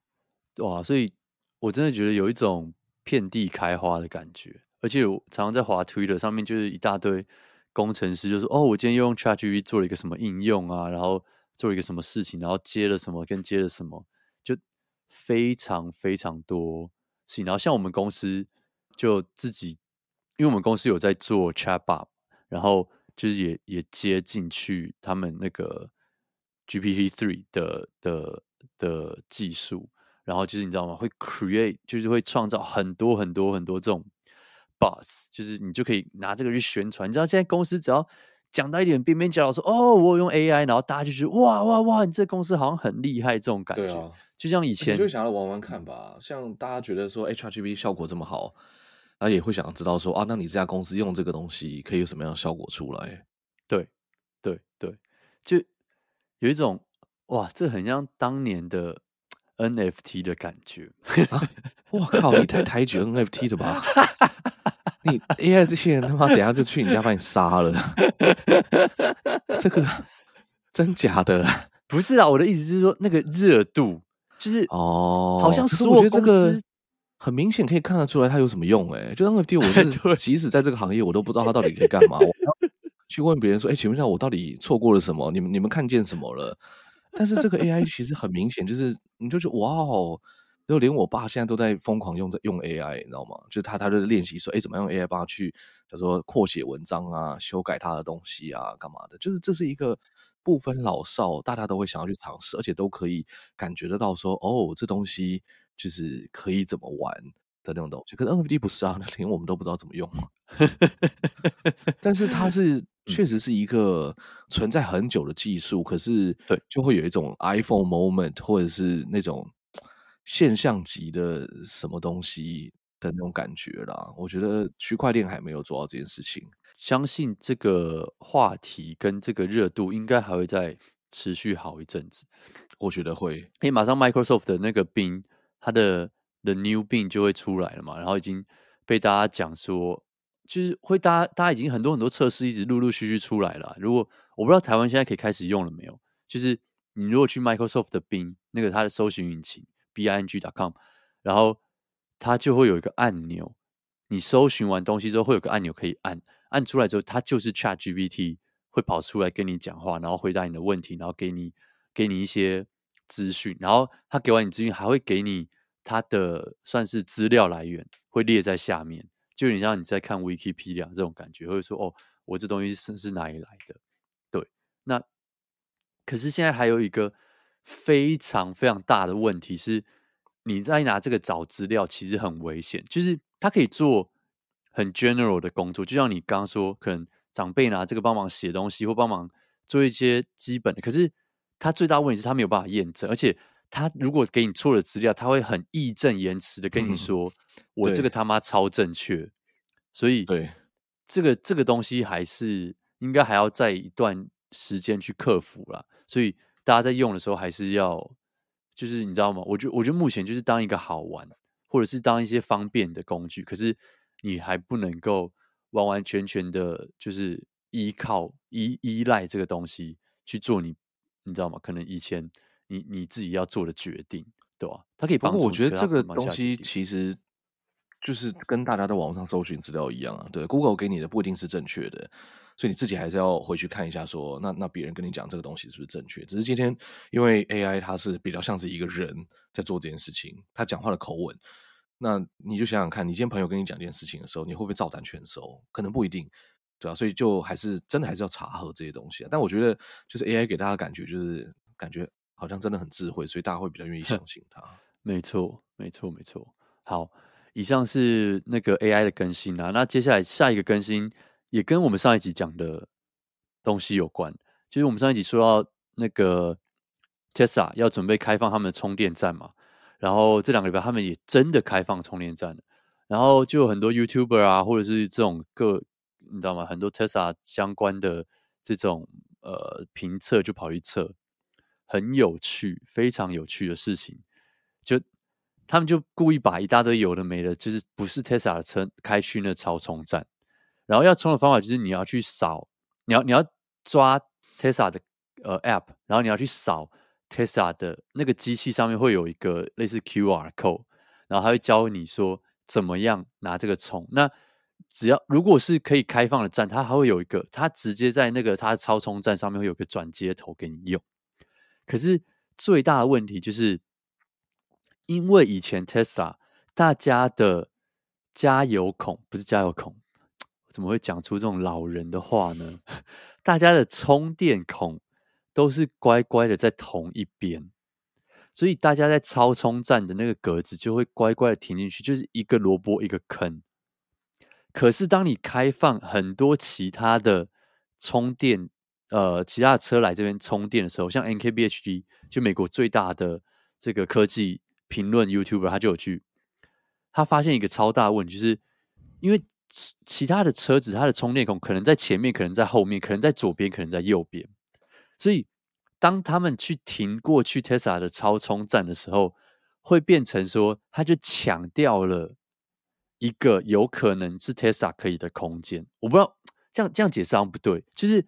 哇，所以我真的觉得有一种遍地开花的感觉，而且我常常在滑 Twitter 上面，就是一大堆工程师就说：“哦，我今天又用 ChatGPT 做了一个什么应用啊，然后做一个什么事情，然后接了什么跟接了什么，就非常非常多事情。然后像我们公司就自己，因为我们公司有在做 Chatbot，然后就是也也接进去他们那个 GPT Three 的的的技术。”然后就是你知道吗？会 create，就是会创造很多很多很多这种 bots，就是你就可以拿这个去宣传。你知道现在公司只要讲到一点边边角角说哦，我用 AI，然后大家就觉得哇哇哇，你这公司好像很厉害，这种感觉。啊、就像以前就想要玩玩看吧。像大家觉得说 ChatGPT 效果这么好，他也会想要知道说啊，那你这家公司用这个东西可以有什么样的效果出来？对对对，就有一种哇，这很像当年的。NFT 的感觉啊！我靠，你太抬举 NFT 了吧？你 AI 这些人他妈等下就去你家把你杀了！这个真假的？不是啊，我的意思是说那个热度就是哦，好像是我觉得这个很明显可以看得出来它有什么用哎、欸。就 NFT，我是 即使在这个行业，我都不知道它到底可以干嘛。我去问别人说：“哎、欸，请问一下，我到底错过了什么？你们你们看见什么了？”但是这个 AI 其实很明显，就是你就觉得哇哦，就连我爸现在都在疯狂用在用 AI，你知道吗？就是他他就练习说，哎，怎么用 AI 帮他去，叫做扩写文章啊，修改他的东西啊，干嘛的？就是这是一个不分老少，大家都会想要去尝试，而且都可以感觉得到说，哦，这东西就是可以怎么玩的那种东西。可是 NFT 不是啊，连我们都不知道怎么用。但是它是。确实是一个存在很久的技术，可是对，就会有一种 iPhone moment 或者是那种现象级的什么东西的那种感觉啦。我觉得区块链还没有做到这件事情，相信这个话题跟这个热度应该还会再持续好一阵子。我觉得会，因为马上 Microsoft 的那个 Bing，它的 The New Bing 就会出来了嘛，然后已经被大家讲说。就是会，大家大家已经很多很多测试一直陆陆续续出来了。如果我不知道台湾现在可以开始用了没有？就是你如果去 Microsoft 的 Bing 那个它的搜寻引擎 Bing.com，然后它就会有一个按钮，你搜寻完东西之后会有个按钮可以按，按出来之后它就是 ChatGPT 会跑出来跟你讲话，然后回答你的问题，然后给你给你一些资讯，然后他给完你资讯还会给你它的算是资料来源，会列在下面。就有点像你在看 Wikipedia 这种感觉，或者说哦，我这东西是是哪里来的？对，那可是现在还有一个非常非常大的问题是，你在拿这个找资料其实很危险，就是他可以做很 general 的工作，就像你刚刚说，可能长辈拿这个帮忙写东西或帮忙做一些基本的，可是他最大问题是他没有办法验证，而且他如果给你错了资料，他会很义正言辞的跟你说。嗯我这个他妈超正确，所以对这个这个东西还是应该还要在一段时间去克服啦。所以大家在用的时候还是要，就是你知道吗？我觉得我觉得目前就是当一个好玩，或者是当一些方便的工具，可是你还不能够完完全全的，就是依靠依依赖这个东西去做你，你知道吗？可能以前你你自己要做的决定，对吧？它可以帮助。我觉得这个东西其实。就是跟大家在网上搜寻资料一样啊，对，Google 给你的不一定是正确的，所以你自己还是要回去看一下说，那那别人跟你讲这个东西是不是正确？只是今天因为 AI 它是比较像是一个人在做这件事情，他讲话的口吻，那你就想想看，你今天朋友跟你讲这件事情的时候，你会不会照单全收？可能不一定，对啊，所以就还是真的还是要查核这些东西啊。但我觉得就是 AI 给大家感觉就是感觉好像真的很智慧，所以大家会比较愿意相信它。没错，没错，没错。好。以上是那个 AI 的更新啊，那接下来下一个更新也跟我们上一集讲的东西有关，就是我们上一集说到那个 Tesla 要准备开放他们的充电站嘛，然后这两个礼拜他们也真的开放充电站了，然后就有很多 YouTuber 啊，或者是这种各你知道吗？很多 Tesla 相关的这种呃评测就跑去测，很有趣、非常有趣的事情，就他们就故意把一大堆有的没的，就是不是 Tesla 的车开去那超充站，然后要充的方法就是你要去扫，你要你要抓 Tesla 的呃 App，然后你要去扫 Tesla 的那个机器上面会有一个类似 QR code，然后他会教你说怎么样拿这个充。那只要如果是可以开放的站，它还会有一个，它直接在那个它的超充站上面会有个转接头给你用。可是最大的问题就是，因为以前 Tesla 大家的加油孔不是加油孔，怎么会讲出这种老人的话呢？大家的充电孔都是乖乖的在同一边，所以大家在超充站的那个格子就会乖乖的停进去，就是一个萝卜一个坑。可是，当你开放很多其他的充电，呃，其他的车来这边充电的时候，像 NKBHD 就美国最大的这个科技评论 YouTuber，他就有去，他发现一个超大问题，就是因为其他的车子，它的充电孔可能在前面，可能在后面，可能在左边，可能在右边，所以当他们去停过去 Tesla 的超充站的时候，会变成说，他就抢掉了。一个有可能是 Tesla 可以的空间，我不知道这样这样解释好像不对。就是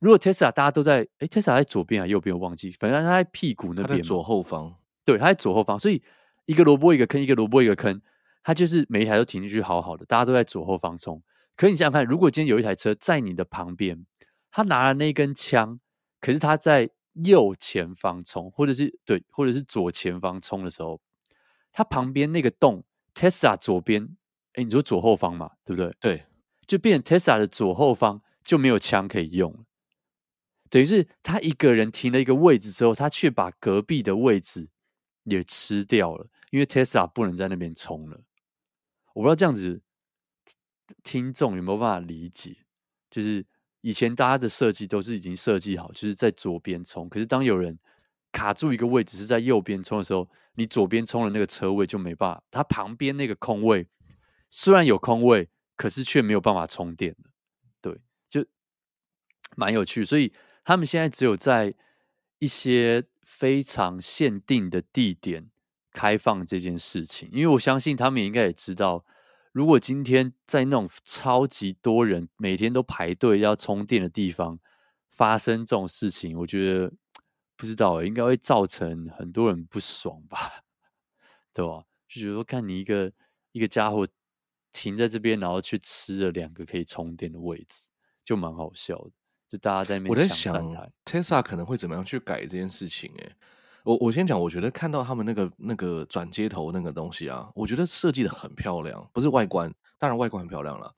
如果 Tesla 大家都在，哎 Tesla 在左边还是右边？我忘记，反正他在屁股那边，左后方。对，他在左后方，所以一个萝卜一个坑，一个萝卜一个坑，他就是每一台都停进去好好的，大家都在左后方冲。可你想想看，如果今天有一台车在你的旁边，他拿了那根枪，可是他在右前方冲，或者是对，或者是左前方冲的时候，他旁边那个洞，Tesla 左边。哎，你说左后方嘛，对不对？对，就变成 Tesla 的左后方就没有枪可以用了，等于是他一个人停了一个位置之后，他却把隔壁的位置也吃掉了，因为 Tesla 不能在那边冲了。我不知道这样子听众有没有办法理解？就是以前大家的设计都是已经设计好，就是在左边充，可是当有人卡住一个位置是在右边充的时候，你左边充的那个车位就没办法，它旁边那个空位。虽然有空位，可是却没有办法充电。对，就蛮有趣。所以他们现在只有在一些非常限定的地点开放这件事情。因为我相信他们应该也知道，如果今天在那种超级多人每天都排队要充电的地方发生这种事情，我觉得不知道应该会造成很多人不爽吧？对吧？就觉得说看你一个一个家伙。停在这边，然后去吃了两个可以充电的位置，就蛮好笑的。就大家在那边，我在想，Tesla 可能会怎么样去改这件事情？哎，我我先讲，我觉得看到他们那个那个转接头那个东西啊，我觉得设计的很漂亮，不是外观，当然外观很漂亮了，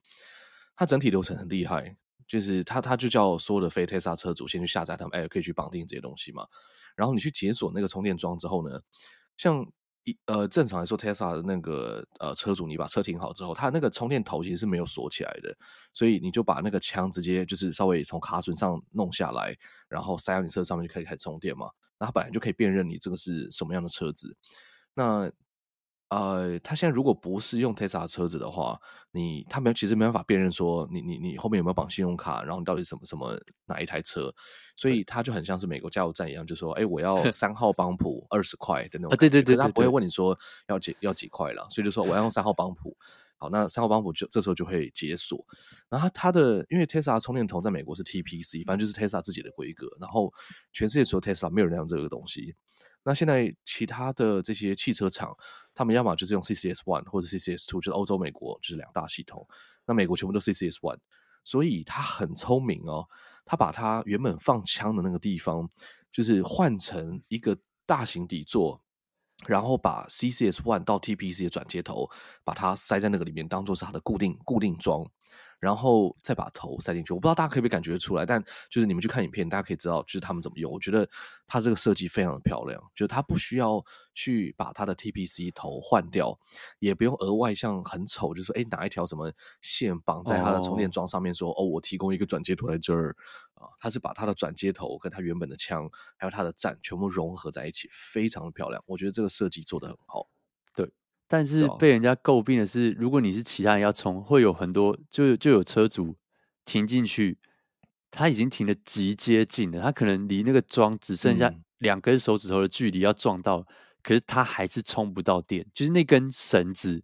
它整体流程很厉害，就是它它就叫所有的非 Tesla 车主先去下载他们 App，可以去绑定这些东西嘛。然后你去解锁那个充电桩之后呢，像。一呃，正常来说，Tesla 的那个呃车主，你把车停好之后，它那个充电头其实是没有锁起来的，所以你就把那个枪直接就是稍微从卡榫上弄下来，然后塞到你车上面就可以开始充电嘛。那它本来就可以辨认你这个是什么样的车子，那。呃，他现在如果不是用 Tesla 车子的话，你他没其实没办法辨认说你你你后面有没有绑信用卡，然后你到底什么什么哪一台车，所以他就很像是美国加油站一样，就说哎，我 要三号帮浦二十块的那种啊，对对对，他不会问你说要几要几块了，所以就说我要用三号帮浦，好，那三号帮浦就这时候就会解锁，然后他的因为 Tesla 充电头在美国是 TPC，反正就是 Tesla 自己的规格，然后全世界除了 Tesla 没有人用这个东西。那现在其他的这些汽车厂，他们要么就是用 CCS One 或者 CCS Two，就是欧洲、美国就是两大系统。那美国全部都 CCS One，所以他很聪明哦，他把他原本放枪的那个地方，就是换成一个大型底座，然后把 CCS One 到 TPC 的转接头，把它塞在那个里面，当做是它的固定固定桩。然后再把头塞进去，我不知道大家可不可以感觉出来，但就是你们去看影片，大家可以知道，就是他们怎么用。我觉得它这个设计非常的漂亮，就是它不需要去把它的 TPC 头换掉，也不用额外像很丑，就是说，哎，拿一条什么线绑在它的充电桩上面说，说哦，哦，我提供一个转接头在这儿啊，它是把它的转接头跟它原本的枪还有它的站全部融合在一起，非常的漂亮。我觉得这个设计做得很好。但是被人家诟病的是，如果你是其他人要充，会有很多就就有车主停进去，他已经停的极接近了，他可能离那个桩只剩下两根手指头的距离要撞到，可是他还是充不到电，就是那根绳子，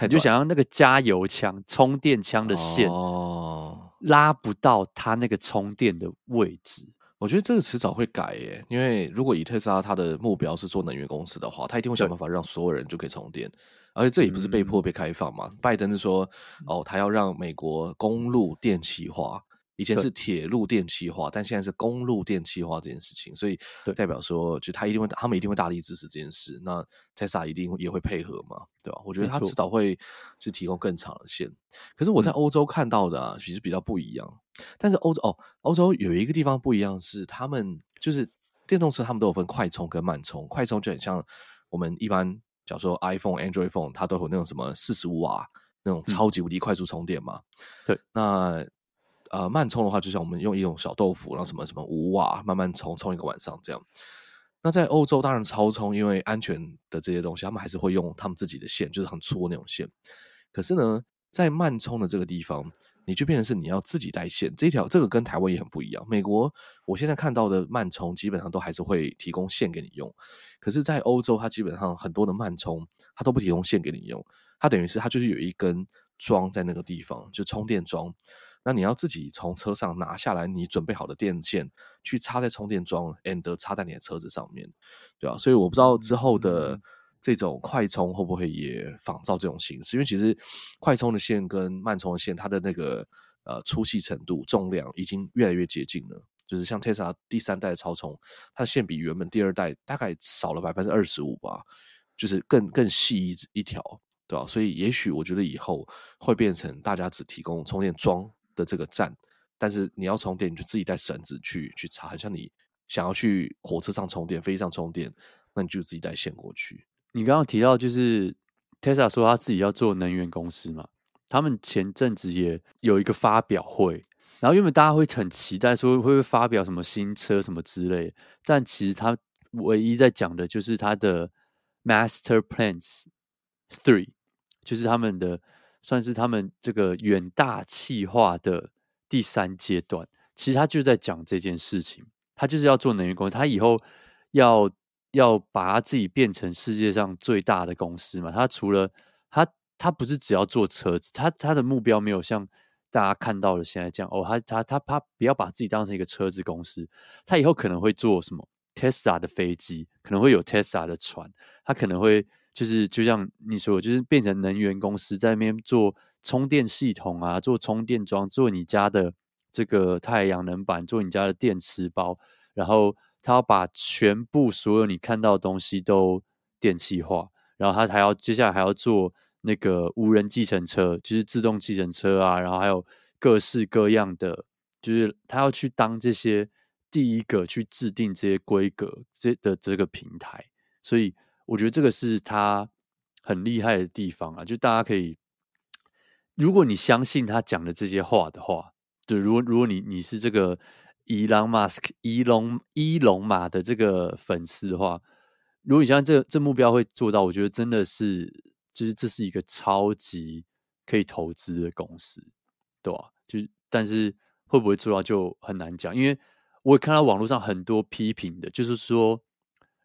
你就想要那个加油枪、充电枪的线哦，拉不到他那个充电的位置。我觉得这个迟早会改耶，因为如果以特斯拉它的目标是做能源公司的话，它一定会想办法让所有人就可以充电，而且这也不是被迫被开放嘛。嗯、拜登是说，哦，他要让美国公路电气化。以前是铁路电气化，但现在是公路电气化这件事情，所以代表说，就他一定会，他们一定会大力支持这件事。那 Tesla 一定也会配合嘛，对吧？我觉得他迟早会去提供更长的线。可是我在欧洲看到的啊，其实比较不一样。但是欧洲哦，欧洲有一个地方不一样是，他们就是电动车，他们都有分快充跟慢充。快充就很像我们一般，假如说 iPhone、Android Phone，它都有那种什么四十五瓦那种超级无敌快速充电嘛。对，那。呃，慢充的话，就像我们用一种小豆腐，然后什么什么五瓦慢慢充，充一个晚上这样。那在欧洲，当然超充，因为安全的这些东西，他们还是会用他们自己的线，就是很粗的那种线。可是呢，在慢充的这个地方，你就变成是你要自己带线。这一条这个跟台湾也很不一样。美国我现在看到的慢充基本上都还是会提供线给你用，可是，在欧洲，它基本上很多的慢充它都不提供线给你用，它等于是它就是有一根桩在那个地方，就充电桩。那你要自己从车上拿下来你准备好的电线，去插在充电桩，and 插在你的车子上面，对啊，所以我不知道之后的这种快充会不会也仿照这种形式，因为其实快充的线跟慢充的线，它的那个呃粗细程度、重量已经越来越接近了。就是像 Tesla 第三代的超充，它的线比原本第二代大概少了百分之二十五吧，就是更更细一一条，对吧？所以也许我觉得以后会变成大家只提供充电桩。的这个站，但是你要充电，你就自己带绳子去去插。很像你想要去火车上充电、飞机上充电，那你就自己带线过去。你刚刚提到，就是 Tesla 说他自己要做能源公司嘛，他们前阵子也有一个发表会，然后原本大家会很期待说会不会发表什么新车什么之类，但其实他唯一在讲的就是他的 Master Plans Three，就是他们的。算是他们这个远大企划的第三阶段，其实他就在讲这件事情，他就是要做能源公司，他以后要要把他自己变成世界上最大的公司嘛。他除了他，他不是只要做车子，他他的目标没有像大家看到的现在这样哦，他他他他不要把自己当成一个车子公司，他以后可能会做什么 Tesla 的飞机，可能会有 Tesla 的船，他可能会。就是就像你说，就是变成能源公司在那边做充电系统啊，做充电桩，做你家的这个太阳能板，做你家的电池包，然后他要把全部所有你看到的东西都电气化，然后他还要接下来还要做那个无人计程车，就是自动计程车啊，然后还有各式各样的，就是他要去当这些第一个去制定这些规格这的这个平台，所以。我觉得这个是他很厉害的地方啊！就大家可以，如果你相信他讲的这些话的话，就如果如果你你是这个伊隆马斯克、伊隆伊隆马的这个粉丝的话，如果你相信这这目标会做到，我觉得真的是，就是这是一个超级可以投资的公司，对吧？就是，但是会不会做到就很难讲，因为我也看到网络上很多批评的，就是说。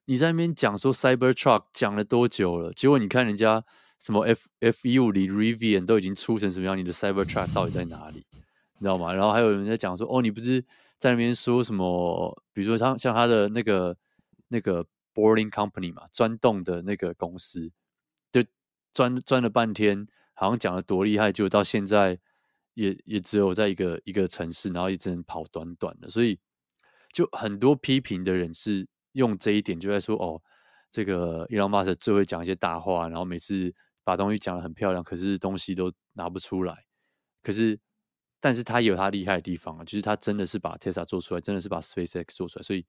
你在那边讲说 Cybertruck 讲了多久了？结果你看人家什么 F F 一五零 Rivian 都已经出成什么样，你的 Cybertruck 到底在哪里？你知道吗？然后还有人在讲说，哦，你不是在那边说什么？比如说像像他的那个那个 Boring Company 嘛，钻洞的那个公司，就钻钻了半天，好像讲了多厉害，就到现在也也只有在一个一个城市，然后一直跑短短的，所以就很多批评的人是。用这一点就在说哦，这个 Elon Musk 最会讲一些大话，然后每次把东西讲得很漂亮，可是东西都拿不出来。可是，但是他有他厉害的地方啊，就是他真的是把 Tesla 做出来，真的是把 SpaceX 做出来，所以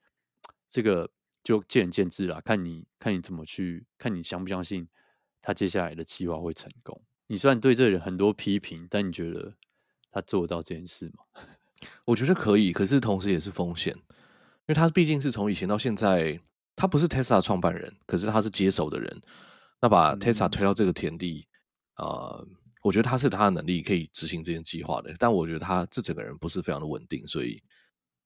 这个就见仁见智啦，看你看你怎么去，看你相不相信他接下来的计划会成功。你虽然对这个人很多批评，但你觉得他做得到这件事吗？我觉得可以，可是同时也是风险。因为他毕竟是从以前到现在，他不是 Tesla 创办人，可是他是接手的人。那把 Tesla 推到这个田地，啊、嗯呃，我觉得他是他的能力可以执行这件计划的。但我觉得他这整个人不是非常的稳定，所以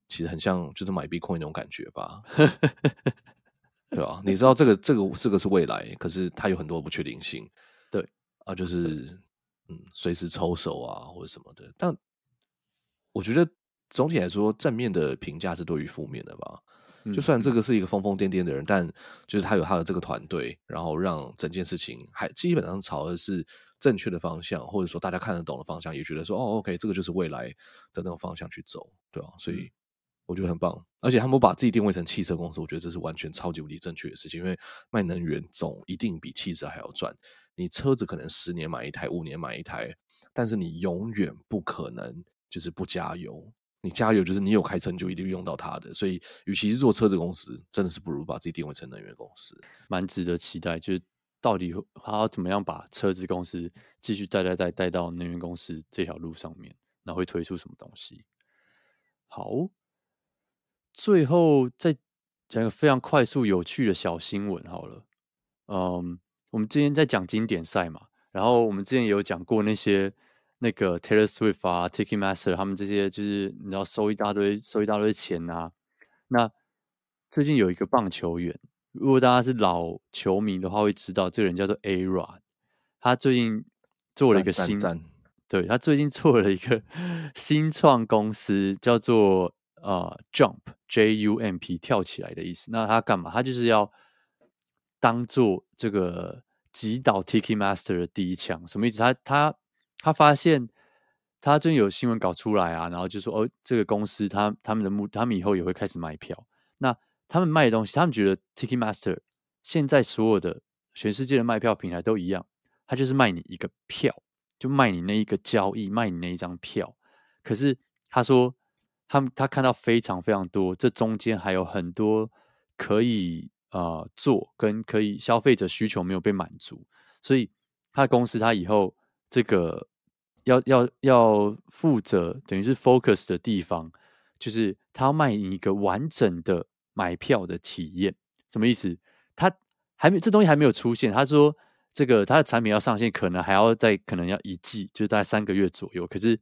其实很像就是买 Bitcoin 那种感觉吧。对啊，你知道这个这个这个是未来，可是它有很多不确定性。对啊，就是嗯，随时抽手啊或者什么的。但我觉得总体来说，正面的评价是多于负面的吧。就算这个是一个疯疯癫癫的人，但就是他有他的这个团队，然后让整件事情还基本上朝的是正确的方向，或者说大家看得懂的方向，也觉得说哦，OK，这个就是未来的那种方向去走，对吧？所以我觉得很棒，而且他们把自己定位成汽车公司，我觉得这是完全超级无敌正确的事情，因为卖能源总一定比汽车还要赚。你车子可能十年买一台，五年买一台，但是你永远不可能就是不加油。你加油就是你有开车，你就一定用到它的，所以与其是做车子公司，真的是不如把自己定位成能源公司，蛮值得期待。就是到底他要怎么样把车子公司继续带带带带到能源公司这条路上面，然后会推出什么东西？好，最后再讲一个非常快速有趣的小新闻好了。嗯，我们之前在讲经典赛嘛，然后我们之前也有讲过那些。那个 Taylor Swift 啊，Ticketmaster 他们这些就是你知道收一大堆收一大堆钱啊。那最近有一个棒球员，如果大家是老球迷的话，会知道这个人叫做 A-Rod。他最近做了一个新，对，他最近做了一个 新创公司，叫做呃 Jump J U M P 跳起来的意思。那他干嘛？他就是要当做这个击倒 Ticketmaster 的第一枪。什么意思？他他。他发现，他最近有新闻稿出来啊，然后就说哦，这个公司他他们的目，他们以后也会开始卖票。那他们卖的东西，他们觉得 Ticketmaster 现在所有的全世界的卖票平台都一样，他就是卖你一个票，就卖你那一个交易，卖你那一张票。可是他说，他们他看到非常非常多，这中间还有很多可以呃做跟可以消费者需求没有被满足，所以他的公司他以后这个。要要要负责，等于是 focus 的地方，就是他要卖你一个完整的买票的体验，什么意思？他还没这东西还没有出现。他说这个他的产品要上线，可能还要再可能要一季，就是大概三个月左右。可是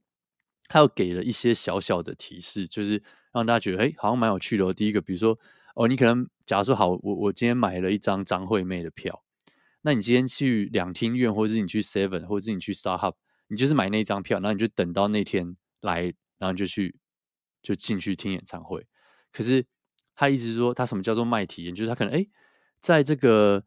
他又给了一些小小的提示，就是让大家觉得哎，好像蛮有趣的哦。第一个，比如说哦，你可能假如说好，我我今天买了一张张惠妹的票，那你今天去两厅院，或者是你去 Seven，或者是你去 StarHub。你就是买那张票，然后你就等到那天来，然后你就去就进去听演唱会。可是他一直说，他什么叫做卖体验？就是他可能哎，在这个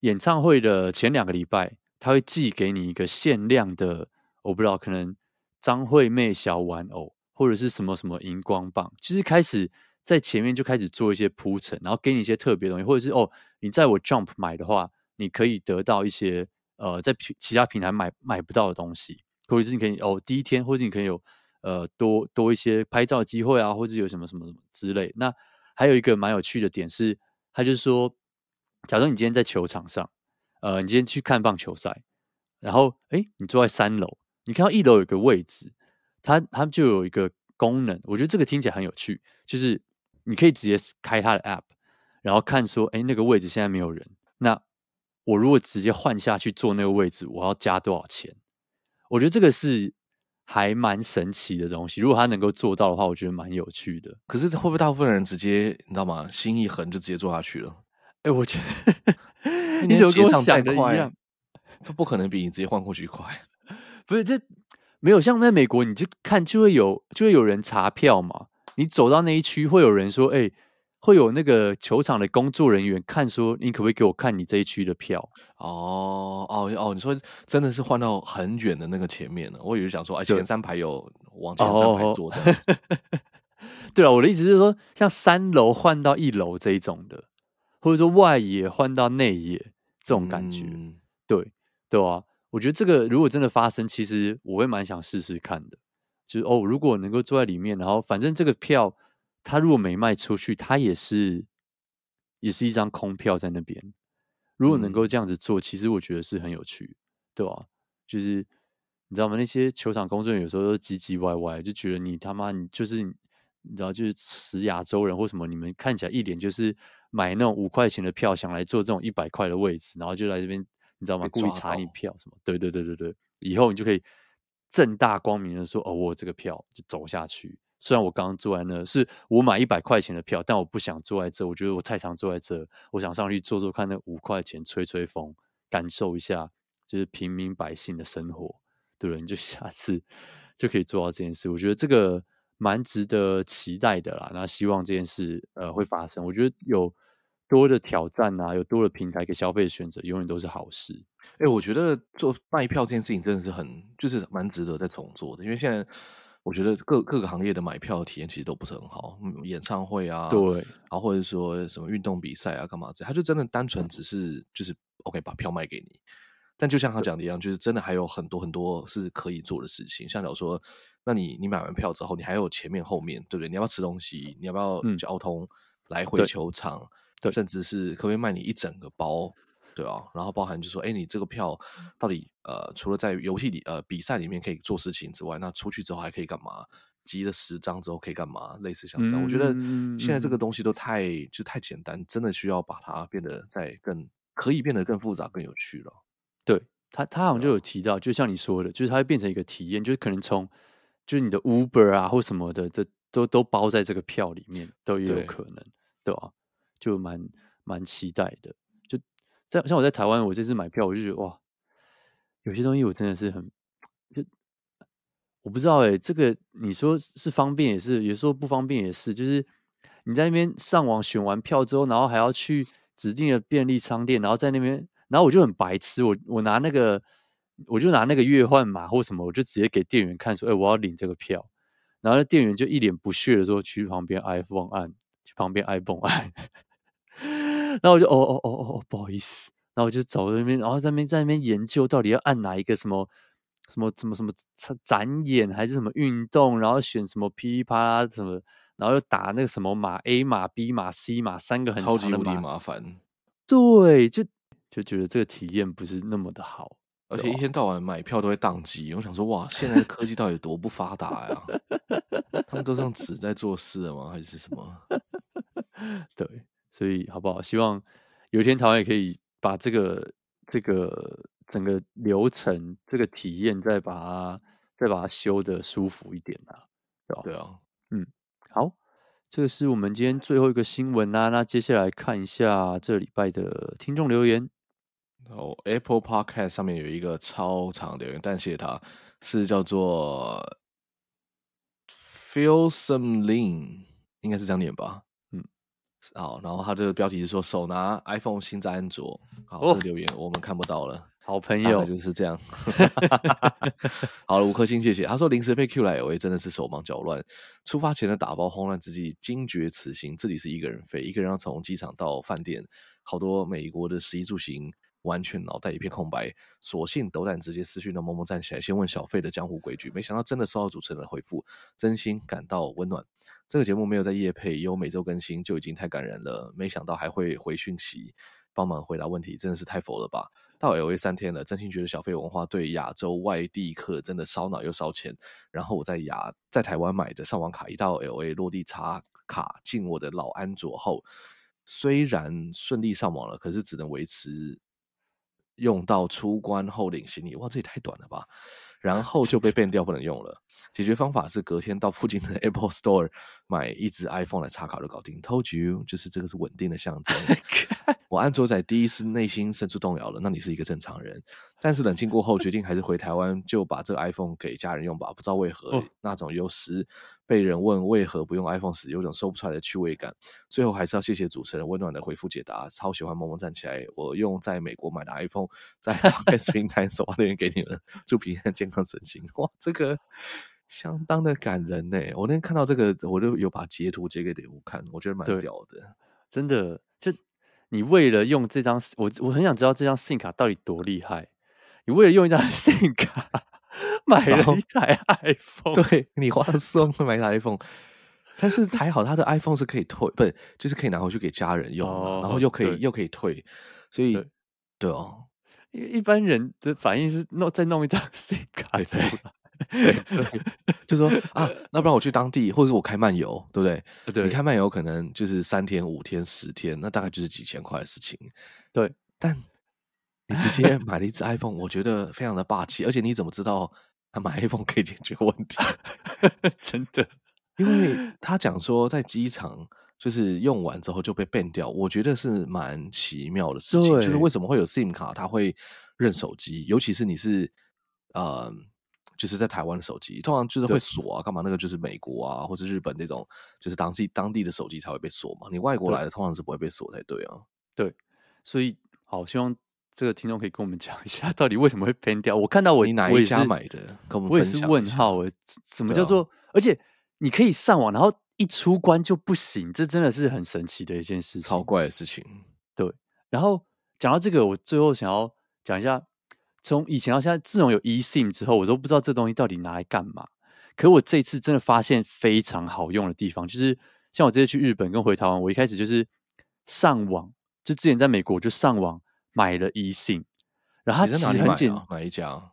演唱会的前两个礼拜，他会寄给你一个限量的，我不知道，可能张惠妹小玩偶，或者是什么什么荧光棒，就是开始在前面就开始做一些铺陈，然后给你一些特别东西，或者是哦，你在我 Jump 买的话，你可以得到一些。呃，在其他平台买买不到的东西，或者是你可以哦，第一天，或者你可以有呃多多一些拍照机会啊，或者有什么什么什么之类。那还有一个蛮有趣的点是，他就是说，假如你今天在球场上，呃，你今天去看棒球赛，然后诶，你坐在三楼，你看到一楼有个位置，它它就有一个功能，我觉得这个听起来很有趣，就是你可以直接开它的 app，然后看说，诶，那个位置现在没有人，那。我如果直接换下去坐那个位置，我要加多少钱？我觉得这个是还蛮神奇的东西。如果他能够做到的话，我觉得蛮有趣的。可是会不会大部分人直接你知道吗？心一横就直接坐下去了？哎、欸，我觉得 你怎么跟我想的一样，他不可能比你直接换过去快。不是，这没有像在美国，你就看就会有就会有人查票嘛。你走到那一区，会有人说：“哎、欸。”会有那个球场的工作人员看说，你可不可以给我看你这一区的票？哦哦哦，你说真的是换到很远的那个前面了？我以为想说，哎，前三排有往前三排坐这样子。对啊，我的意思是说，像三楼换到一楼这一种的，或者说外野换到内野这种感觉，嗯、对对啊，我觉得这个如果真的发生，其实我会蛮想试试看的。就是哦，如果能够坐在里面，然后反正这个票。他如果没卖出去，他也是也是一张空票在那边。如果能够这样子做，嗯、其实我觉得是很有趣，对吧？就是你知道吗？那些球场工作人员有时候都唧唧歪歪，就觉得你他妈你就是你知道，就是死亚洲人或什么，你们看起来一脸就是买那种五块钱的票，想来坐这种一百块的位置，然后就来这边，你知道吗？故意查你票什么？对对对对对，以后你就可以正大光明的说，哦，我这个票就走下去。虽然我刚刚坐在那，是我买一百块钱的票，但我不想坐在这，我觉得我太常坐在这，我想上去坐坐看那五块钱吹吹风，感受一下就是平民百姓的生活，对不对？你就 下次就可以做到这件事，我觉得这个蛮值得期待的啦。那希望这件事呃会发生，我觉得有多的挑战啊，有多的平台给消费者选择，永远都是好事。哎、我觉得做卖票这件事情真的是很就是蛮值得再重做的，因为现在。我觉得各各个行业的买票的体验其实都不是很好，嗯，演唱会啊，对，然后或者说什么运动比赛啊，干嘛这，他就真的单纯只是就是 OK 把票卖给你，但就像他讲的一样，就是真的还有很多很多是可以做的事情，像假如说，那你你买完票之后，你还有前面后面，对不对？你要不要吃东西？你要不要交通来回球场？对，甚至是可不可以卖你一整个包？对啊，然后包含就说，哎，你这个票到底呃，除了在游戏里呃比赛里面可以做事情之外，那出去之后还可以干嘛？集了十张之后可以干嘛？类似像这样，嗯、我觉得现在这个东西都太、嗯、就太简单，真的需要把它变得再更可以变得更复杂、更有趣了。对他，他好像就有提到，就像你说的，就是它会变成一个体验，就是可能从就是你的 Uber 啊或什么的，都都都包在这个票里面，都有可能，对吧、啊？就蛮蛮期待的。像像我在台湾，我这次买票，我就觉得哇，有些东西我真的是很就我不知道哎、这个你说是方便也是，有时候不方便也是，就是你在那边上网选完票之后，然后还要去指定的便利商店，然后在那边，然后我就很白痴，我我拿那个我就拿那个月换码或什么，我就直接给店员看说，哎、我要领这个票，然后店员就一脸不屑的说，去旁边 iPhone 按，去旁边 iPhone 按。然后我就哦哦哦哦哦，不好意思。然后我就走那边，然后在那边在那边研究到底要按哪一个什么什么什么什么展演还是什么运动，然后选什么噼里啪啦什么，然后又打那个什么码 A 码 B 码 C 码三个很长的码，超级无敌麻烦。对，就就觉得这个体验不是那么的好，而且一天到晚买票都会宕机。我想说，哇，现在的科技到底有多不发达呀？他们都是用纸在做事了吗？还是什么？对。所以好不好？希望有一天台湾也可以把这个这个整个流程、这个体验再把它再把它修的舒服一点啊，对吧？对啊，嗯，好，这个是我们今天最后一个新闻啊。那接下来看一下这礼拜的听众留言。哦，Apple Podcast 上面有一个超长留言，但谢谢他，是叫做 Feel Some Lean，应该是这样念吧。好，然后他这个标题是说手拿 iPhone 心在安卓。好，哦、这个留言我们看不到了。好朋友就是这样。好了，五颗星，谢谢。他说临时被 Q 来我也真的是手忙脚乱。出发前的打包慌乱之际，惊觉此行自己是一个人飞，一个人要从机场到饭店，好多美国的食衣住行。完全脑袋一片空白，索性斗胆直接私讯到萌萌站起来，先问小费的江湖规矩。没想到真的收到主持人的回复，真心感到温暖。这个节目没有在夜配，有每周更新就已经太感人了。没想到还会回讯息帮忙回答问题，真的是太佛了吧！到 LA 三天了，真心觉得小费文化对亚洲外地客真的烧脑又烧钱。然后我在亚在台湾买的上网卡，一到 LA 落地插卡进我的老安卓后，虽然顺利上网了，可是只能维持。用到出关后领行李，哇，这也太短了吧！然后就被变掉，不能用了。解决方法是隔天到附近的 Apple Store 买一支 iPhone 来插卡就搞定。Told you，就是这个是稳定的象征。我安卓仔第一次内心深处动摇了，那你是一个正常人。但是冷静过后，决定还是回台湾，就把这个 iPhone 给家人用吧。不知道为何，哦、那种有时被人问为何不用 iPhone 时，有种说不出来的趣味感。最后还是要谢谢主持人温暖的回复解答，超喜欢萌萌站起来。我用在美国买的 iPhone，在 S 平台手发留言给你们，祝平安健康省心。哇，这个相当的感人呢。我那天看到这个，我就有把截图截给点我看，我觉得蛮屌的，真的。就你为了用这张，我我很想知道这张 SIM 卡到底多厉害。你为了用一张 SIM 卡买了一台 iPhone，对，你花了四万块买一台 iPhone，但是还好，他的 iPhone 是可以退，不是就是可以拿回去给家人用，哦、然后又可以又可以退，所以对，对哦，因为一般人的反应是弄再弄一张 SIM 卡出来，就说啊，那不然我去当地，或者是我开漫游，对不对？对，你开漫游可能就是三天、五天、十天，那大概就是几千块的事情，对，但。你直接买了一支 iPhone，我觉得非常的霸气。而且你怎么知道他买 iPhone 可以解决问题？真的，因为他讲说在机场就是用完之后就被 ban 掉，我觉得是蛮奇妙的事情。就是为什么会有 SIM 卡，它会认手机，尤其是你是呃，就是在台湾的手机，通常就是会锁啊，干嘛？那个就是美国啊，或者日本那种，就是当地当地的手机才会被锁嘛。你外国来的通常是不会被锁才对啊。对，所以好，希望。这个听众可以跟我们 讲一下，到底为什么会 ban 掉？我看到我你哪一家买的？跟我也是问号诶，什么叫做？啊、而且你可以上网，然后一出关就不行，这真的是很神奇的一件事情，超怪的事情。对，然后讲到这个，我最后想要讲一下，从以前到现在，自从有 eSIM 之后，我都不知道这东西到底拿来干嘛。可我这次真的发现非常好用的地方，就是像我这次去日本跟回台湾，我一开始就是上网，就之前在美国就上网。买了 eSIM，然后它其实很简单，哪、啊、哪一家？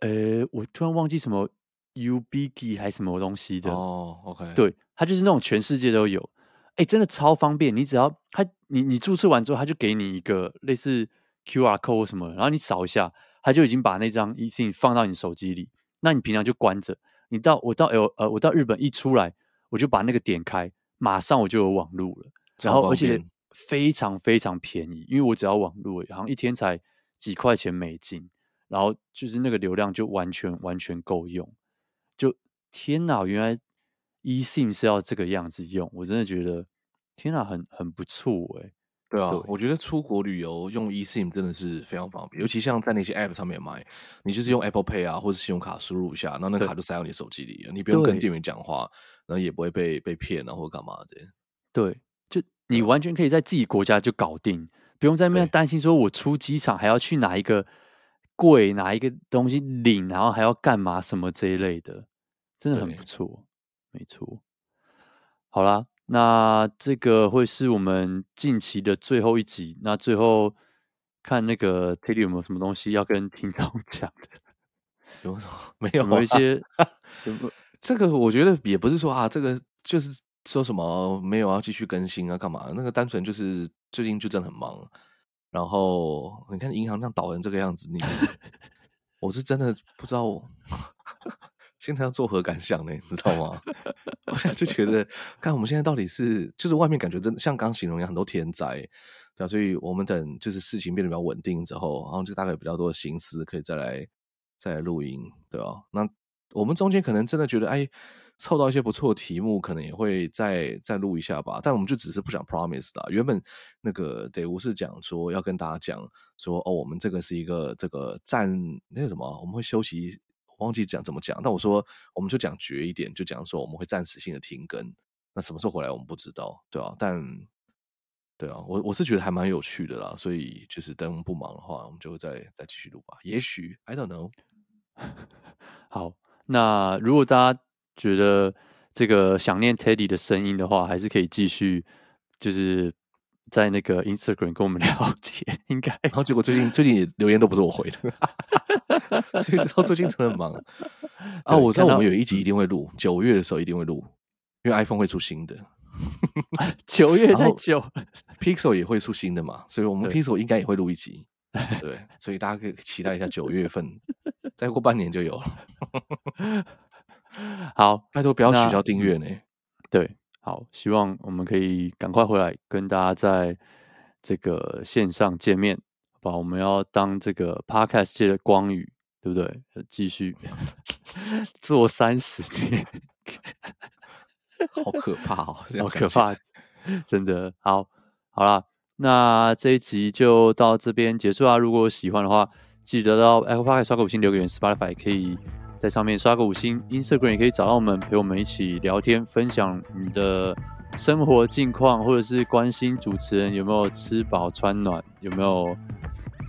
呃，我突然忘记什么 UBG 还是什么东西的哦。OK，对，它就是那种全世界都有，哎，真的超方便。你只要它，你你注册完之后，它就给你一个类似 QR code 或什么，然后你扫一下，它就已经把那张 eSIM 放到你手机里。那你平常就关着，你到我到 L 呃，我到日本一出来，我就把那个点开，马上我就有网路了，然后而且。非常非常便宜，因为我只要网路，好像一天才几块钱美金，然后就是那个流量就完全完全够用。就天哪，原来 eSIM 是要这个样子用，我真的觉得天哪，很很不错哎。对啊，对我觉得出国旅游用 eSIM 真的是非常方便，尤其像在那些 App 上面买，你就是用 Apple Pay 啊，或者信用卡输入一下，然后那个卡就塞到你手机里了，你不用跟店员讲话，然后也不会被被骗啊或者干嘛的。对。就你完全可以在自己国家就搞定，不用在那边担心说，我出机场还要去哪一个柜，哪一个东西领，然后还要干嘛什么这一类的，真的很不错，没错。好啦，那这个会是我们近期的最后一集。那最后看那个 Teddy 有没有什么东西要跟听众 讲的？有什么？没有，有一些。这个我觉得也不是说啊，这个就是。说什么没有要继续更新啊？干嘛？那个单纯就是最近就真的很忙。然后你看银行这样倒成这个样子，你我是真的不知道我现在要作何感想呢？你知道吗？我现在就觉得，看我们现在到底是就是外面感觉真的像刚形容一样很多天灾，对啊，所以我们等就是事情变得比较稳定之后，然后就大概有比较多的心思可以再来再来录音，对啊，那我们中间可能真的觉得哎。凑到一些不错的题目，可能也会再再录一下吧。但我们就只是不想 promise 的。原本那个得吴是讲说要跟大家讲说哦，我们这个是一个这个暂那个什么，我们会休息，忘记讲怎么讲。但我说我们就讲绝一点，就讲说我们会暂时性的停更。那什么时候回来我们不知道，对啊，但对啊，我我是觉得还蛮有趣的啦。所以就是等我们不忙的话，我们就会再再继续录吧。也许 I don't know。好，那如果大家。觉得这个想念 Teddy 的声音的话，还是可以继续，就是在那个 Instagram 跟我们聊天，应该。然后结果最近最近留言都不是我回的，所以知道最近真的很忙啊。我知道我们有一集一定会录，九月的时候一定会录，因为 iPhone 会出新的。九月太久，Pixel 也会出新的嘛，所以我们 Pixel 应该也会录一集。对，所以大家可以期待一下九月份，再过半年就有了。好，拜托不要取消订阅呢。对，好，希望我们可以赶快回来跟大家在这个线上见面，好吧？我们要当这个 Podcast 界的光宇，对不对？继续 做三十年，好可怕哦，好可怕，真的。好，好啦，那这一集就到这边结束啊。如果喜欢的话，记得到 Apple Podcast 刷个五星留个言，Spotify 也可以。在上面刷个五星，Instagram 也可以找到我们，陪我们一起聊天，分享你的生活近况，或者是关心主持人有没有吃饱穿暖，有没有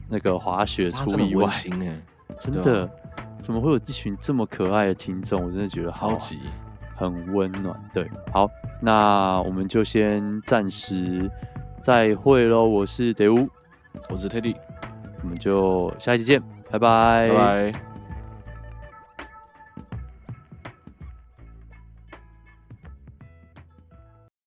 那个滑雪出意外。真的，怎么会有一群这么可爱的听众？我真的觉得超级很温暖。对，好，那我们就先暂时再会喽。我是德乌，我是 Teddy，我们就下一期见，拜拜，拜拜。